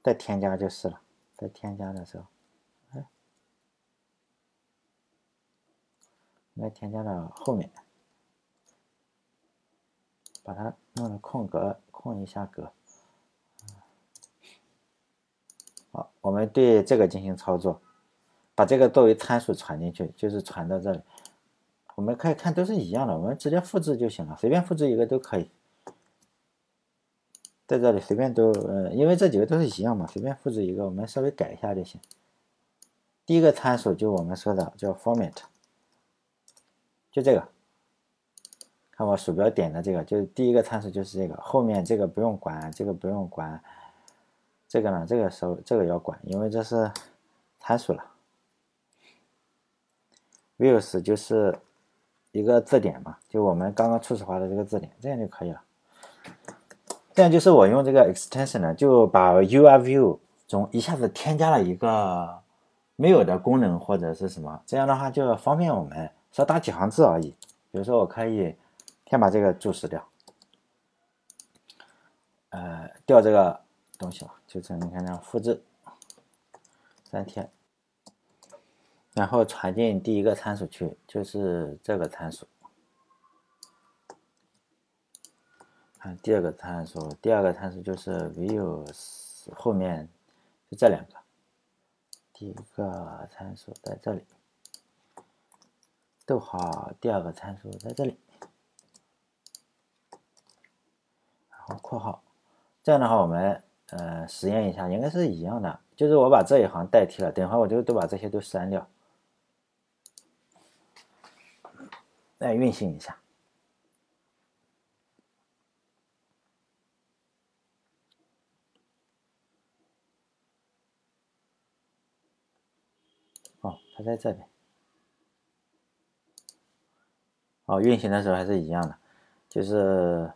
再添加就是了。在添加的时候，应该添加到后面，把它弄成空格，空一下格。好，我们对这个进行操作。把这个作为参数传进去，就是传到这里。我们可以看都是一样的，我们直接复制就行了，随便复制一个都可以。在这里随便都，呃，因为这几个都是一样嘛，随便复制一个，我们稍微改一下就行。第一个参数就我们说的叫 format，就这个。看我鼠标点的这个，就是第一个参数就是这个，后面这个不用管，这个不用管。这个呢，这个时候这个要管，因为这是参数了。views 就是一个字典嘛，就我们刚刚初始化的这个字典，这样就可以了。这样就是我用这个 extension 呢，就把 UIView 中一下子添加了一个没有的功能或者是什么，这样的话就方便我们少打几行字而已。比如说我可以先把这个注释掉，呃，调这个东西嘛，就这样你看这样复制粘贴。然后传进第一个参数去，就是这个参数。看第二个参数，第二个参数就是 views 后面就这两个。第一个参数在这里，逗号，第二个参数在这里，然后括号。这样的话，我们呃实验一下，应该是一样的。就是我把这一行代替了，等会我就都把这些都删掉。来运行一下。哦，它在这里。哦，运行的时候还是一样的，就是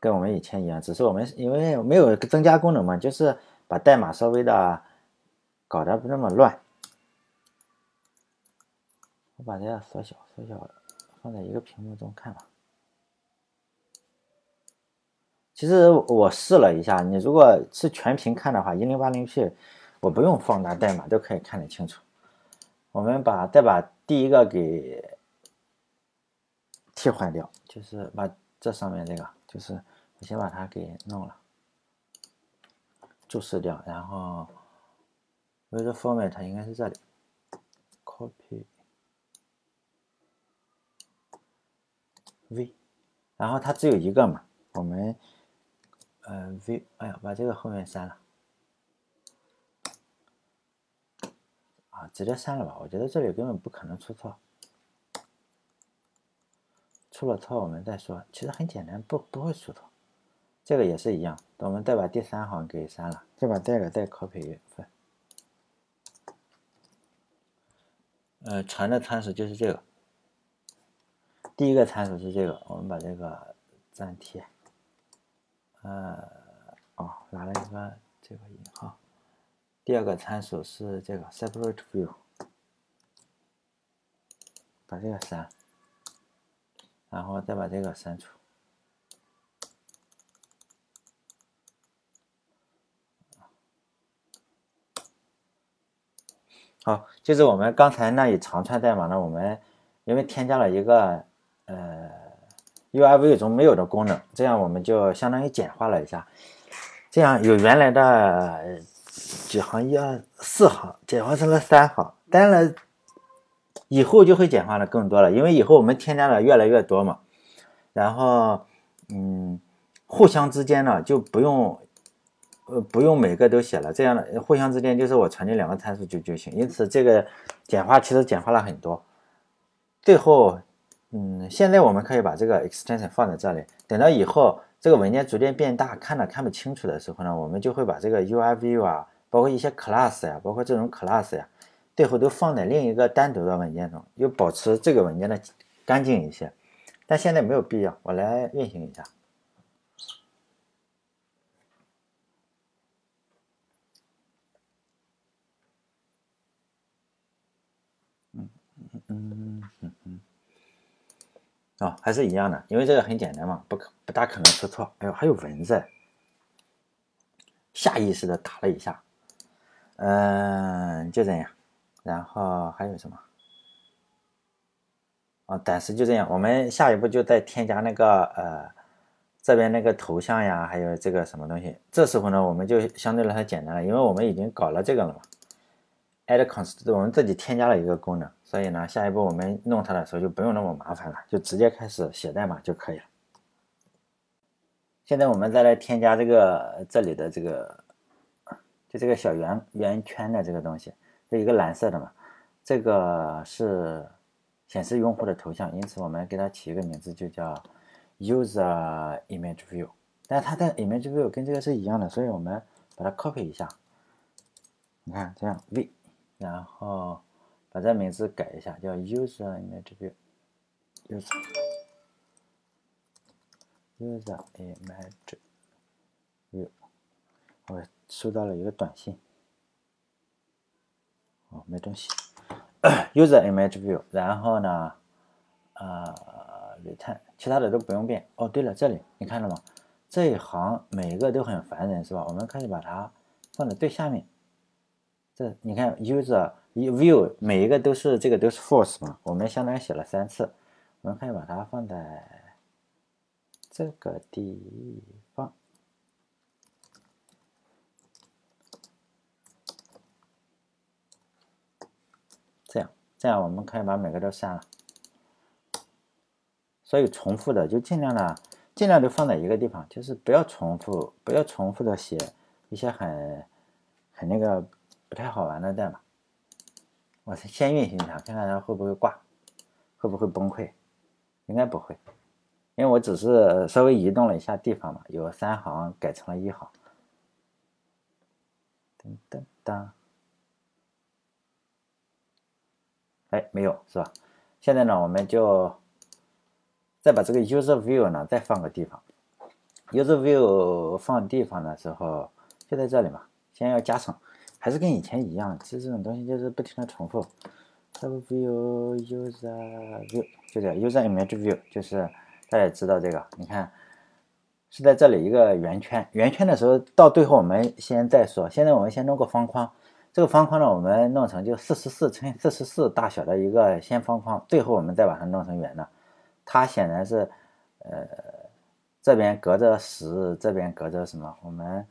跟我们以前一样，只是我们因为没有增加功能嘛，就是把代码稍微的搞得不那么乱。我把这个缩小，缩小，放在一个屏幕中看吧。其实我试了一下，你如果是全屏看的话，一零八零 P，我不用放大代码都可以看得清楚。我们把再把第一个给替换掉，就是把这上面这个，就是我先把它给弄了，注释掉，然后 with format 应该是这里，copy。v，然后它只有一个嘛，我们呃 v，哎呀，把这个后面删了，啊，直接删了吧，我觉得这里根本不可能出错，出了错我们再说，其实很简单，不不会出错，这个也是一样，我们再把第三行给删了，再把这个再 copy 一份，呃，传的参数就是这个。第一个参数是这个，我们把这个粘贴，呃，哦，拿了一个这个引号。第二个参数是这个 separate view，把这个删，然后再把这个删除。好，就是我们刚才那一长串代码呢，我们因为添加了一个。呃 UIV 中没有的功能，这样我们就相当于简化了一下，这样有原来的几行一二四行简化成了三行，当然以后就会简化的更多了，因为以后我们添加的越来越多嘛，然后嗯，互相之间呢就不用呃不用每个都写了，这样的互相之间就是我传递两个参数就就行。因此这个简化其实简化了很多。最后，嗯，现在我们可以把这个 extension 放在这里，等到以后这个文件逐渐变大，看了看不清楚的时候呢，我们就会把这个 UIView 啊，包括一些 class 呀，包括这种 class 呀，最后都放在另一个单独的文件中，又保持这个文件的干净一些。但现在没有必要，我来运行一下。嗯嗯嗯嗯嗯，哦，还是一样的，因为这个很简单嘛，不可不大可能出错。哎呦，还有文字，下意识的打了一下，嗯，就这样。然后还有什么？啊，暂时就这样。我们下一步就再添加那个呃，这边那个头像呀，还有这个什么东西。这时候呢，我们就相对来说简单了，因为我们已经搞了这个了嘛。add const，我们自己添加了一个功能，所以呢，下一步我们弄它的时候就不用那么麻烦了，就直接开始写代码就可以了。现在我们再来添加这个这里的这个，就这个小圆圆圈的这个东西，是一个蓝色的嘛，这个是。显示用户的头像，因此我们给它起一个名字，就叫 user image view。但它的 image view 跟这个是一样的，所以我们把它 copy 一下。你看这样 v，然后把这名字改一下，叫 user image view。user user image view。我收到了一个短信。没东西。User image view，然后呢，呃，return，其他的都不用变。哦，对了，这里你看到吗？这一行每个都很烦人，是吧？我们可以把它放在最下面。这你看，user view 每一个都是这个都是 false 嘛？我们相当于写了三次，我们可以把它放在这个地方。这样我们可以把每个都删了，所以重复的就尽量的尽量就放在一个地方，就是不要重复，不要重复的写一些很很那个不太好玩的代码。我先运行一下，看看它会不会挂，会不会崩溃？应该不会，因为我只是稍微移动了一下地方嘛，有三行改成了一行。噔噔噔。哎，没有是吧？现在呢，我们就再把这个 user view 呢再放个地方。user view 放地方的时候就在这里嘛，先要加上，还是跟以前一样。其实这种东西就是不停的重复。view user view 就这 user image view，就是大家知道这个，你看是在这里一个圆圈，圆圈的时候到最后我们先再说。现在我们先弄个方框。这个方框呢，我们弄成就四十四乘四十四大小的一个先方框，最后我们再把它弄成圆的。它显然是，呃，这边隔着十，这边隔着什么？我们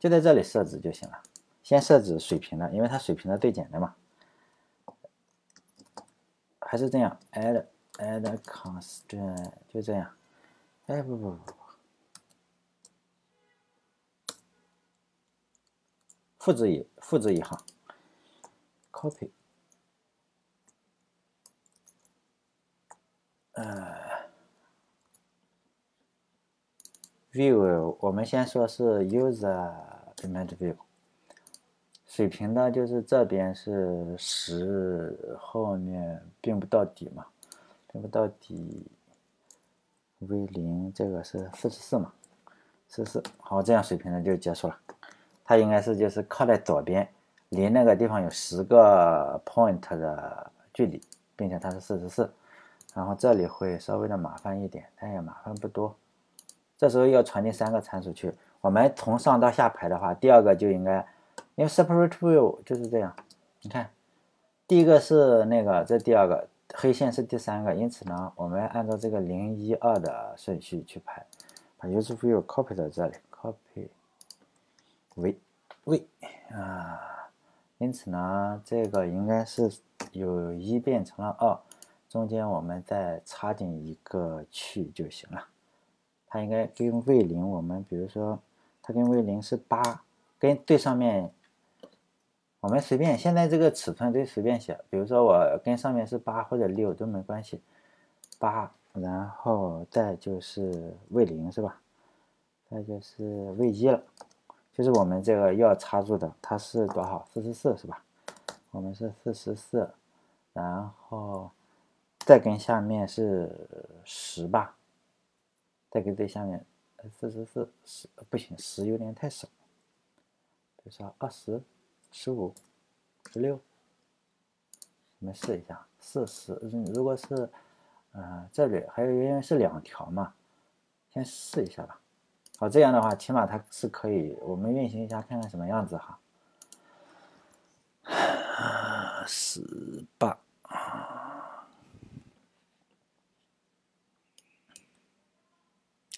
就在这里设置就行了。先设置水平的，因为它水平的最简单嘛。还是这样，add add constraint，就这样。哎，不不不。复制一复制一行，copy，呃，view 我们先说是 user image view，水平的就是这边是十，后面并不到底嘛，并不到底，v 零这个是四十四嘛，四十四，好，这样水平的就结束了。它应该是就是靠在左边，离那个地方有十个 point 的距离，并且它是四十四，然后这里会稍微的麻烦一点，但也麻烦不多。这时候要传递三个参数去，我们从上到下排的话，第二个就应该，因为 separate view 就是这样，你看，第一个是那个，这第二个黑线是第三个，因此呢，我们按照这个零一二的顺序去排，把 user view copy 到这里，copy。V v 啊，因此呢，这个应该是有一变成了二，中间我们再插进一个去就行了。它应该跟 v 零，我们比如说它跟 v 零是八，跟最上面，我们随便现在这个尺寸都随便写，比如说我跟上面是八或者六都没关系，八，然后再就是 v 零是吧？再就是 v 一了，就是我们这个要插入的，它是多少？四十四是吧？我们是四十四，然后再跟下面是十吧，再跟最下面四十四十不行，十有点太少，比如说二十、十五、十六，我们试一下，四十。如果是，呃，这里还有因为是两条嘛，先试一下吧。好，这样的话，起码它是可以，我们运行一下看看什么样子哈。十八，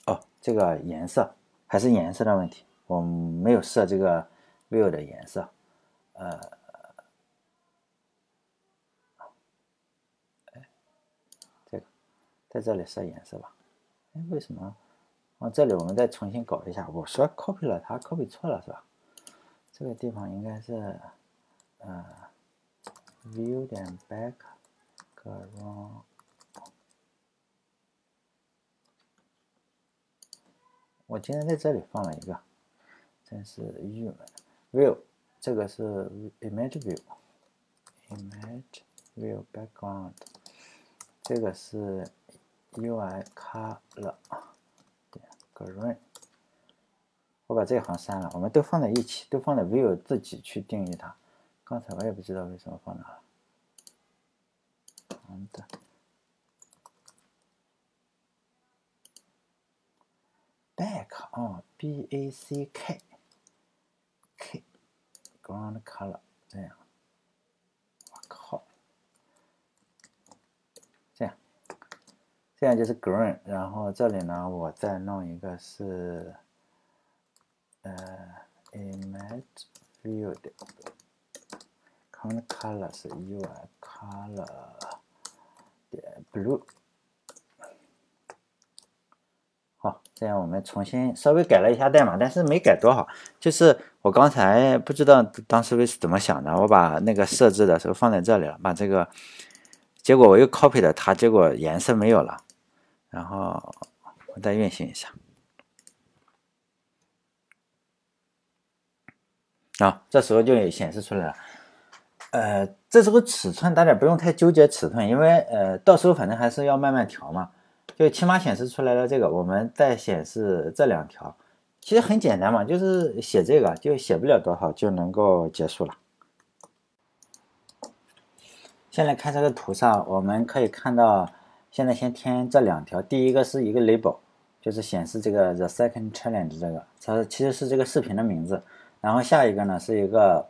哦，这个颜色还是颜色的问题，我没有设这个 view 的颜色，呃，在这里设颜色吧，哎，为什么？哦，这里我们再重新搞一下，我说 copy 了，它 copy 错了是吧？这个地方应该是，呃。view 点 background，我今天在这里放了一个，真是郁闷。view 这个是 image view，image view background，这个是 UI color green。我把这行删了，我们都放在一起，都放在 view 自己去定义它。刚才我也不知道为什么放哪了。好的，back 啊，b a c k，k，ground color 这样。我靠，这样，这样就是 green。然后这里呢，我再弄一个是呃，image field。color 是 UI color 点 blue，好，这样我们重新稍微改了一下代码，但是没改多少。就是我刚才不知道当时为是怎么想的，我把那个设置的时候放在这里了，把这个结果我又 copy 了它，结果颜色没有了。然后我再运行一下，啊，这时候就显示出来了。呃，这时候尺寸大家不用太纠结尺寸，因为呃，到时候反正还是要慢慢调嘛。就起码显示出来了这个，我们再显示这两条，其实很简单嘛，就是写这个，就写不了多少就能够结束了。现在看这个图上，我们可以看到，现在先填这两条，第一个是一个 label，就是显示这个 the second challenge 这个，它其实是这个视频的名字，然后下一个呢是一个。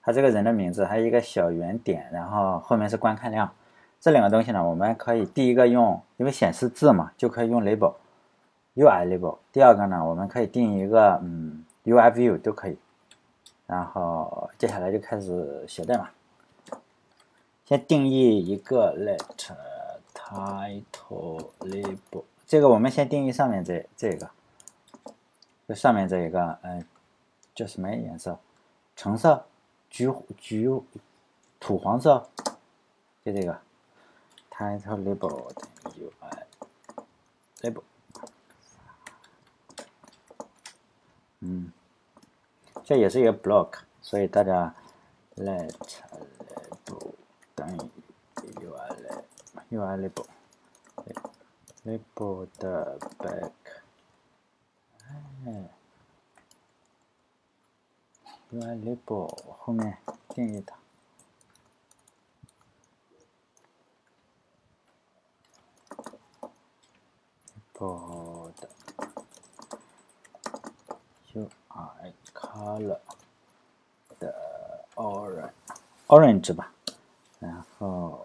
他这个人的名字，还有一个小圆点，然后后面是观看量。这两个东西呢，我们可以第一个用，因为显示字嘛，就可以用 label，UI label。第二个呢，我们可以定一个嗯 UI view 都可以。然后接下来就开始写代码。先定义一个 let title label，这个我们先定义上面这这个，就上面这一个，嗯，叫什么颜色？橙色。橘橘土黄色，就这个，title label 等于 UI label，嗯，这也是一个 block，所以大家 let label 等于 label，UI label，label 的 back，哎。UI label 后面定义它，label 的 UI color 的 orange orange 吧，然后，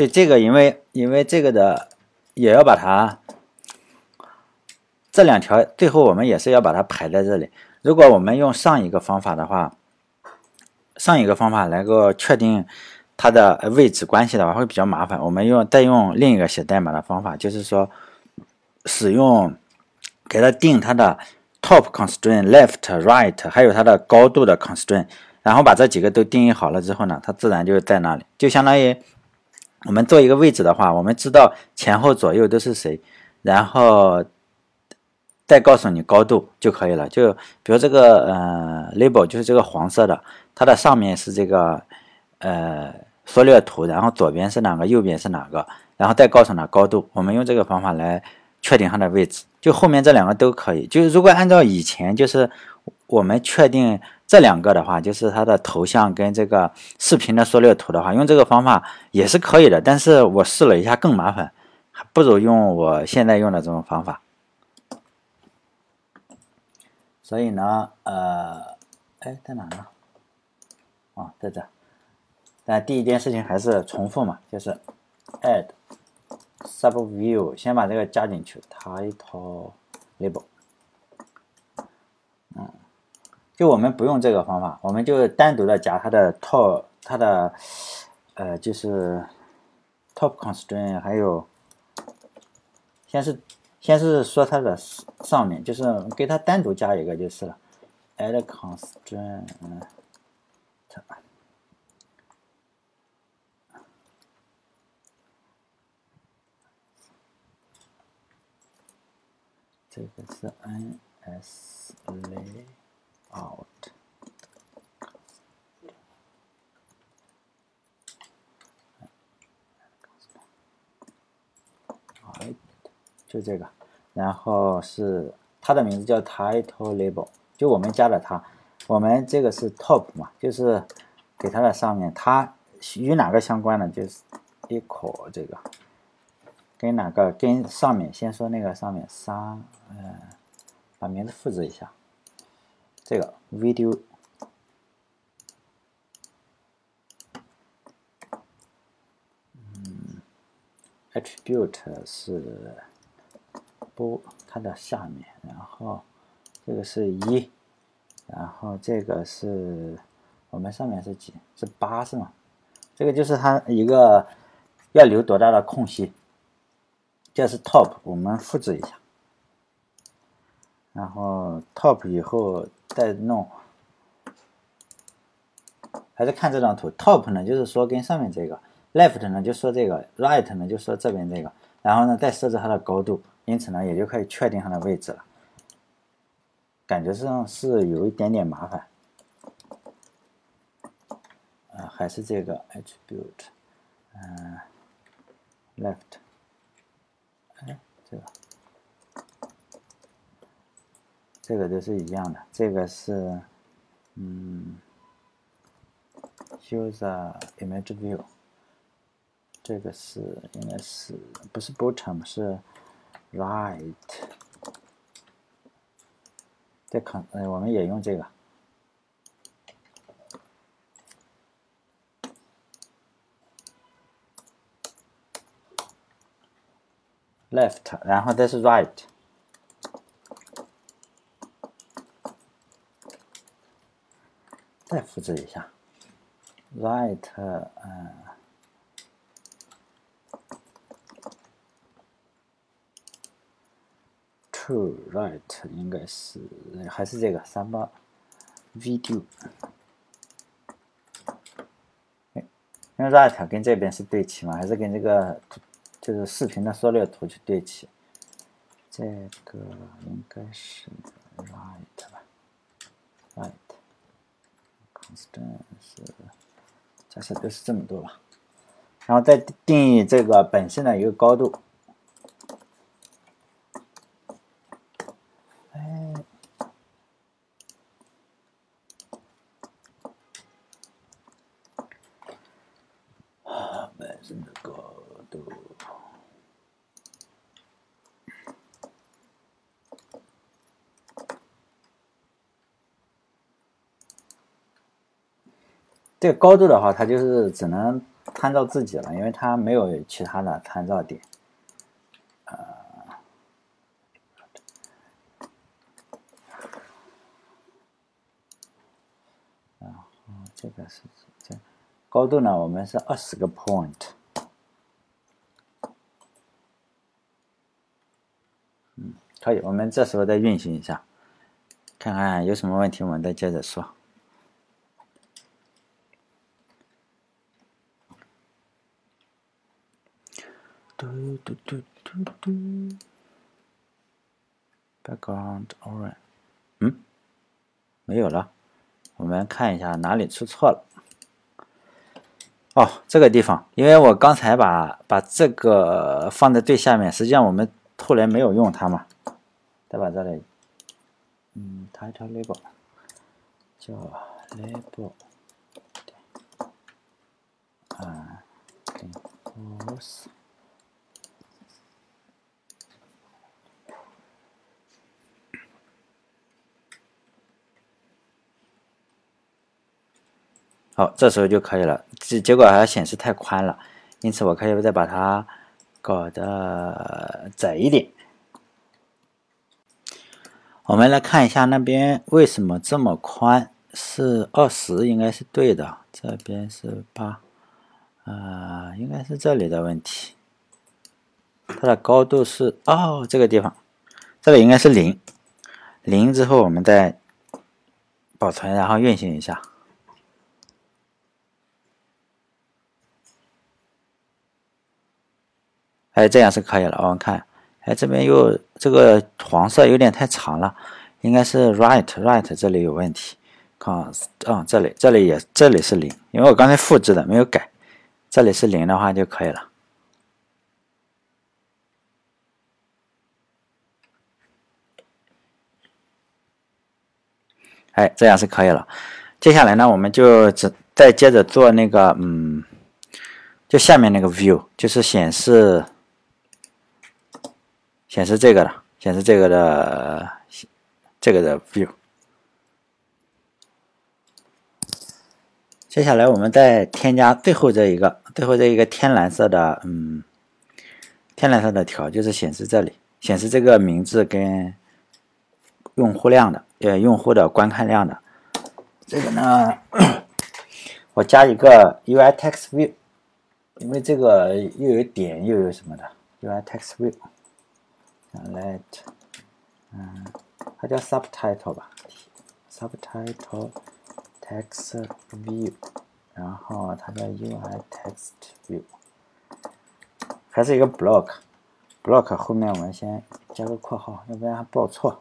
对这个，因为因为这个的。也要把它这两条，最后我们也是要把它排在这里。如果我们用上一个方法的话，上一个方法来个确定它的位置关系的话会比较麻烦。我们用再用另一个写代码的方法，就是说使用给它定它的 top constraint、left、right，还有它的高度的 constraint，然后把这几个都定义好了之后呢，它自然就在那里，就相当于我们做一个位置的话，我们知道前后左右都是谁，然后。再告诉你高度就可以了，就比如这个呃 label 就是这个黄色的，它的上面是这个呃缩略图，然后左边是哪个，右边是哪个，然后再告诉它高度。我们用这个方法来确定它的位置，就后面这两个都可以。就是如果按照以前，就是我们确定这两个的话，就是它的头像跟这个视频的缩略图的话，用这个方法也是可以的。但是我试了一下，更麻烦，还不如用我现在用的这种方法。所以呢，呃，哎，在哪呢？啊，在这。但第一件事情还是重复嘛，就是 add subview，先把这个加进去，title label。嗯，就我们不用这个方法，我们就单独的加它的 top，它的呃，就是 top constraint，还有先是。先是说它的上面，就是给它单独加一个就是了，add constraint，这个是 nsa Out，就这个，然后是它的名字叫 title label，就我们加了它，我们这个是 top 嘛，就是给它的上面，它与哪个相关呢？就是 equal 这个，跟哪个跟上面？先说那个上面。三，嗯，把名字复制一下，这个 video，嗯，attribute 是。不，它的下面，然后这个是一，然后这个是我们上面是几？是八是吗？这个就是它一个要留多大的空隙？这是 top，我们复制一下，然后 top 以后再弄，还是看这张图，top 呢就是说跟上面这个，left 呢就说这个，right 呢就说这边这个，然后呢再设置它的高度。因此呢，也就可以确定它的位置了。感觉上是有一点点麻烦。啊，还是这个 attribute，嗯，left，哎，这个，这个都是一样的。这个是，嗯，user image view，这个是应该是不是 bottom 是？Right，这可呃，我们也用这个 left，然后这是 right，再复制一下 right，嗯。Right 应该是还是这个三八 video，因为 Right 跟这边是对齐嘛，还是跟这个就是视频的缩略图去对齐？这个应该是 Right 吧这是假设都是这么多吧，然后再定义这个本身的一个高度。高度的话，它就是只能参照自己了，因为它没有其他的参照点。呃，然后这个是这高度呢，我们是二十个 point。嗯，可以，我们这时候再运行一下，看看有什么问题，我们再接着说。嘟嘟嘟嘟，background orange，嗯，没有了，我们看一下哪里出错了。哦，这个地方，因为我刚才把把这个放在最下面，实际上我们后来没有用它嘛，再把这里，嗯，title label 叫 label，啊，compose。好，这时候就可以了。结结果还显示太宽了，因此我可以再把它搞得窄一点。我们来看一下那边为什么这么宽，是二十应该是对的，这边是八，啊，应该是这里的问题。它的高度是哦，这个地方，这里应该是零，零之后我们再保存，然后运行一下。哎，这样是可以了。我们看，哎，这边又这个黄色有点太长了，应该是 right right 这里有问题。看，嗯，这里这里也这里是零，因为我刚才复制的没有改，这里是零的话就可以了。哎，这样是可以了。接下来呢，我们就只再接着做那个，嗯，就下面那个 view，就是显示。显示这个的，显示这个的，这个的 view。接下来我们再添加最后这一个，最后这一个天蓝色的，嗯，天蓝色的条，就是显示这里，显示这个名字跟用户量的，呃，用户的观看量的。这个呢，我加一个 UI text view，因为这个又有点又有什么的 UI text view。Let，嗯，它叫 Subtitle 吧，Subtitle Text View，然后它叫 UI Text View，还是一个 Block，Block 后面我们先加个括号，要不然它报错。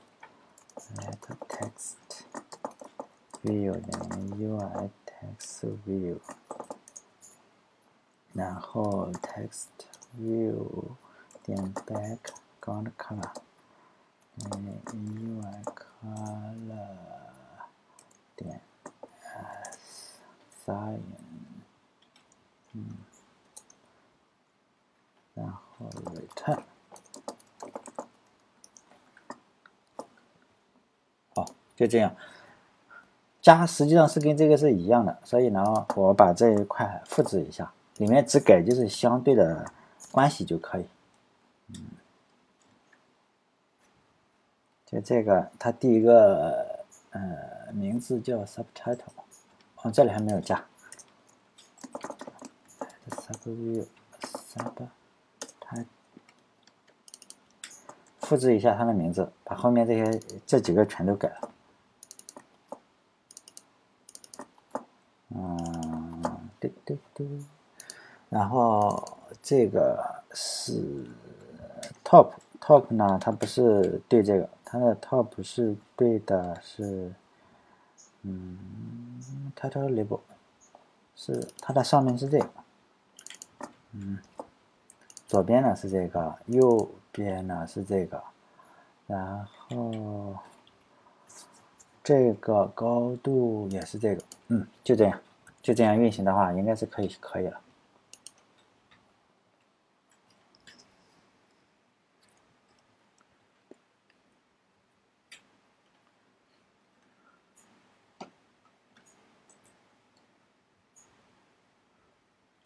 Let Text View 等于 UI Text View，然后 Text View 点 Back。Font color，嗯，UI color 点 s，sign，嗯，然后 return，好，就这样。加实际上是跟这个是一样的，所以呢，我把这一块复制一下，里面只改就是相对的关系就可以，嗯。就这个，它第一个呃名字叫 subtitle，哦，这里还没有加。subview sub，它复制一下它的名字，把后面这些这几个全都改了。嗯，对对对，然后这个是 top top 呢，它不是对这个。它的 top 是对的，是，嗯，title label 是它的上面是这个，嗯，左边呢是这个，右边呢是这个，然后这个高度也是这个，嗯，就这样，就这样运行的话，应该是可以可以了。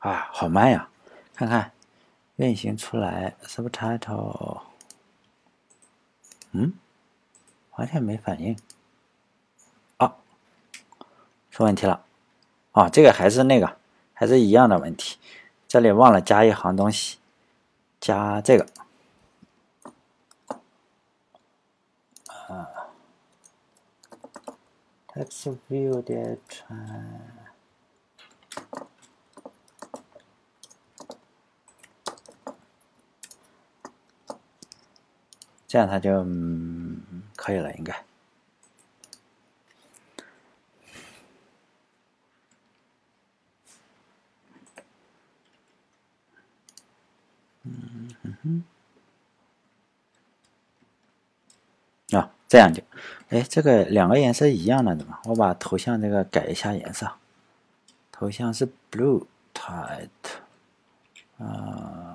啊，好慢呀！看看运行出来，subtitle，嗯，完全没反应。啊，出问题了。啊，这个还是那个，还是一样的问题。这里忘了加一行东西，加这个啊，text view 点传，这样它就可以了，应该。啊，这样就，哎，这个两个颜色一样的，对吧？我把头像这个改一下颜色，头像是 blue，tight，啊，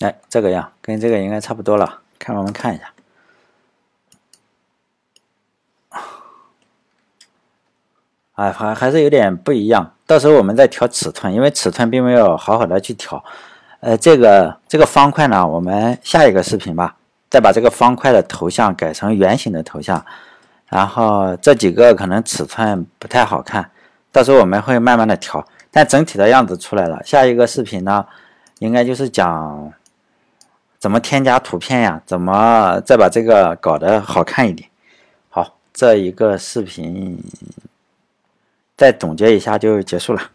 哎，这个样跟这个应该差不多了，看我们看一下。哎，还还是有点不一样。到时候我们再调尺寸，因为尺寸并没有好好的去调。呃，这个这个方块呢，我们下一个视频吧，再把这个方块的头像改成圆形的头像。然后这几个可能尺寸不太好看，到时候我们会慢慢的调。但整体的样子出来了。下一个视频呢，应该就是讲怎么添加图片呀，怎么再把这个搞得好看一点。好，这一个视频。再总结一下就结束了。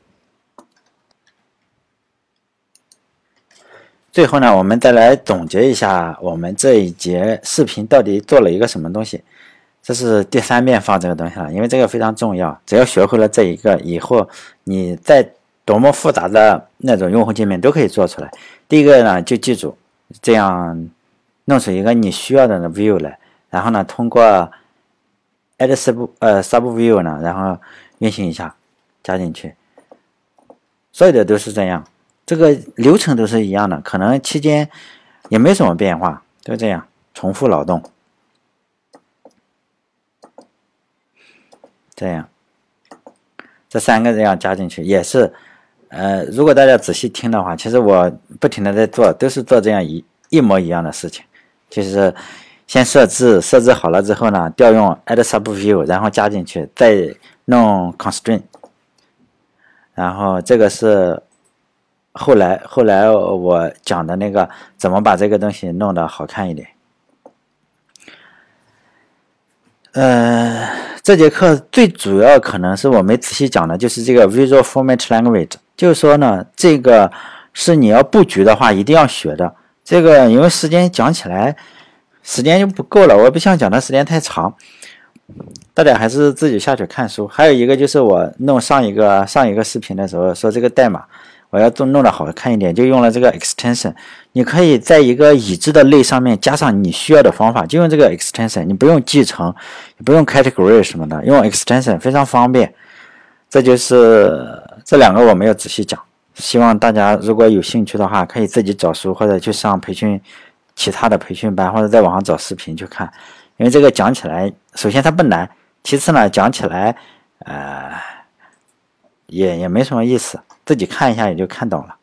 最后呢，我们再来总结一下我们这一节视频到底做了一个什么东西。这是第三遍放这个东西了，因为这个非常重要。只要学会了这一个，以后你再多么复杂的那种用户界面都可以做出来。第一个呢，就记住这样弄出一个你需要的 view 来，然后呢，通过 add sub 呃 sub view 呢，然后。运行一下，加进去，所有的都是这样，这个流程都是一样的，可能期间也没什么变化，都这样重复劳动，这样，这三个这样加进去也是，呃，如果大家仔细听的话，其实我不停的在做，都是做这样一一模一样的事情，就是先设置，设置好了之后呢，调用 add sub view，然后加进去，再。弄 constraint，然后这个是后来后来我讲的那个怎么把这个东西弄得好看一点。呃，这节课最主要可能是我没仔细讲的，就是这个 Visual Format Language，就是说呢，这个是你要布局的话一定要学的。这个因为时间讲起来时间就不够了，我不想讲的时间太长。大家还是自己下去看书。还有一个就是我弄上一个上一个视频的时候说这个代码我要做弄得好看一点，就用了这个 extension。你可以在一个已知的类上面加上你需要的方法，就用这个 extension。你不用继承，不用 category 什么的，用 extension 非常方便。这就是这两个我没有仔细讲，希望大家如果有兴趣的话，可以自己找书或者去上培训其他的培训班，或者在网上找视频去看。因为这个讲起来，首先它不难，其次呢讲起来，呃，也也没什么意思，自己看一下也就看懂了。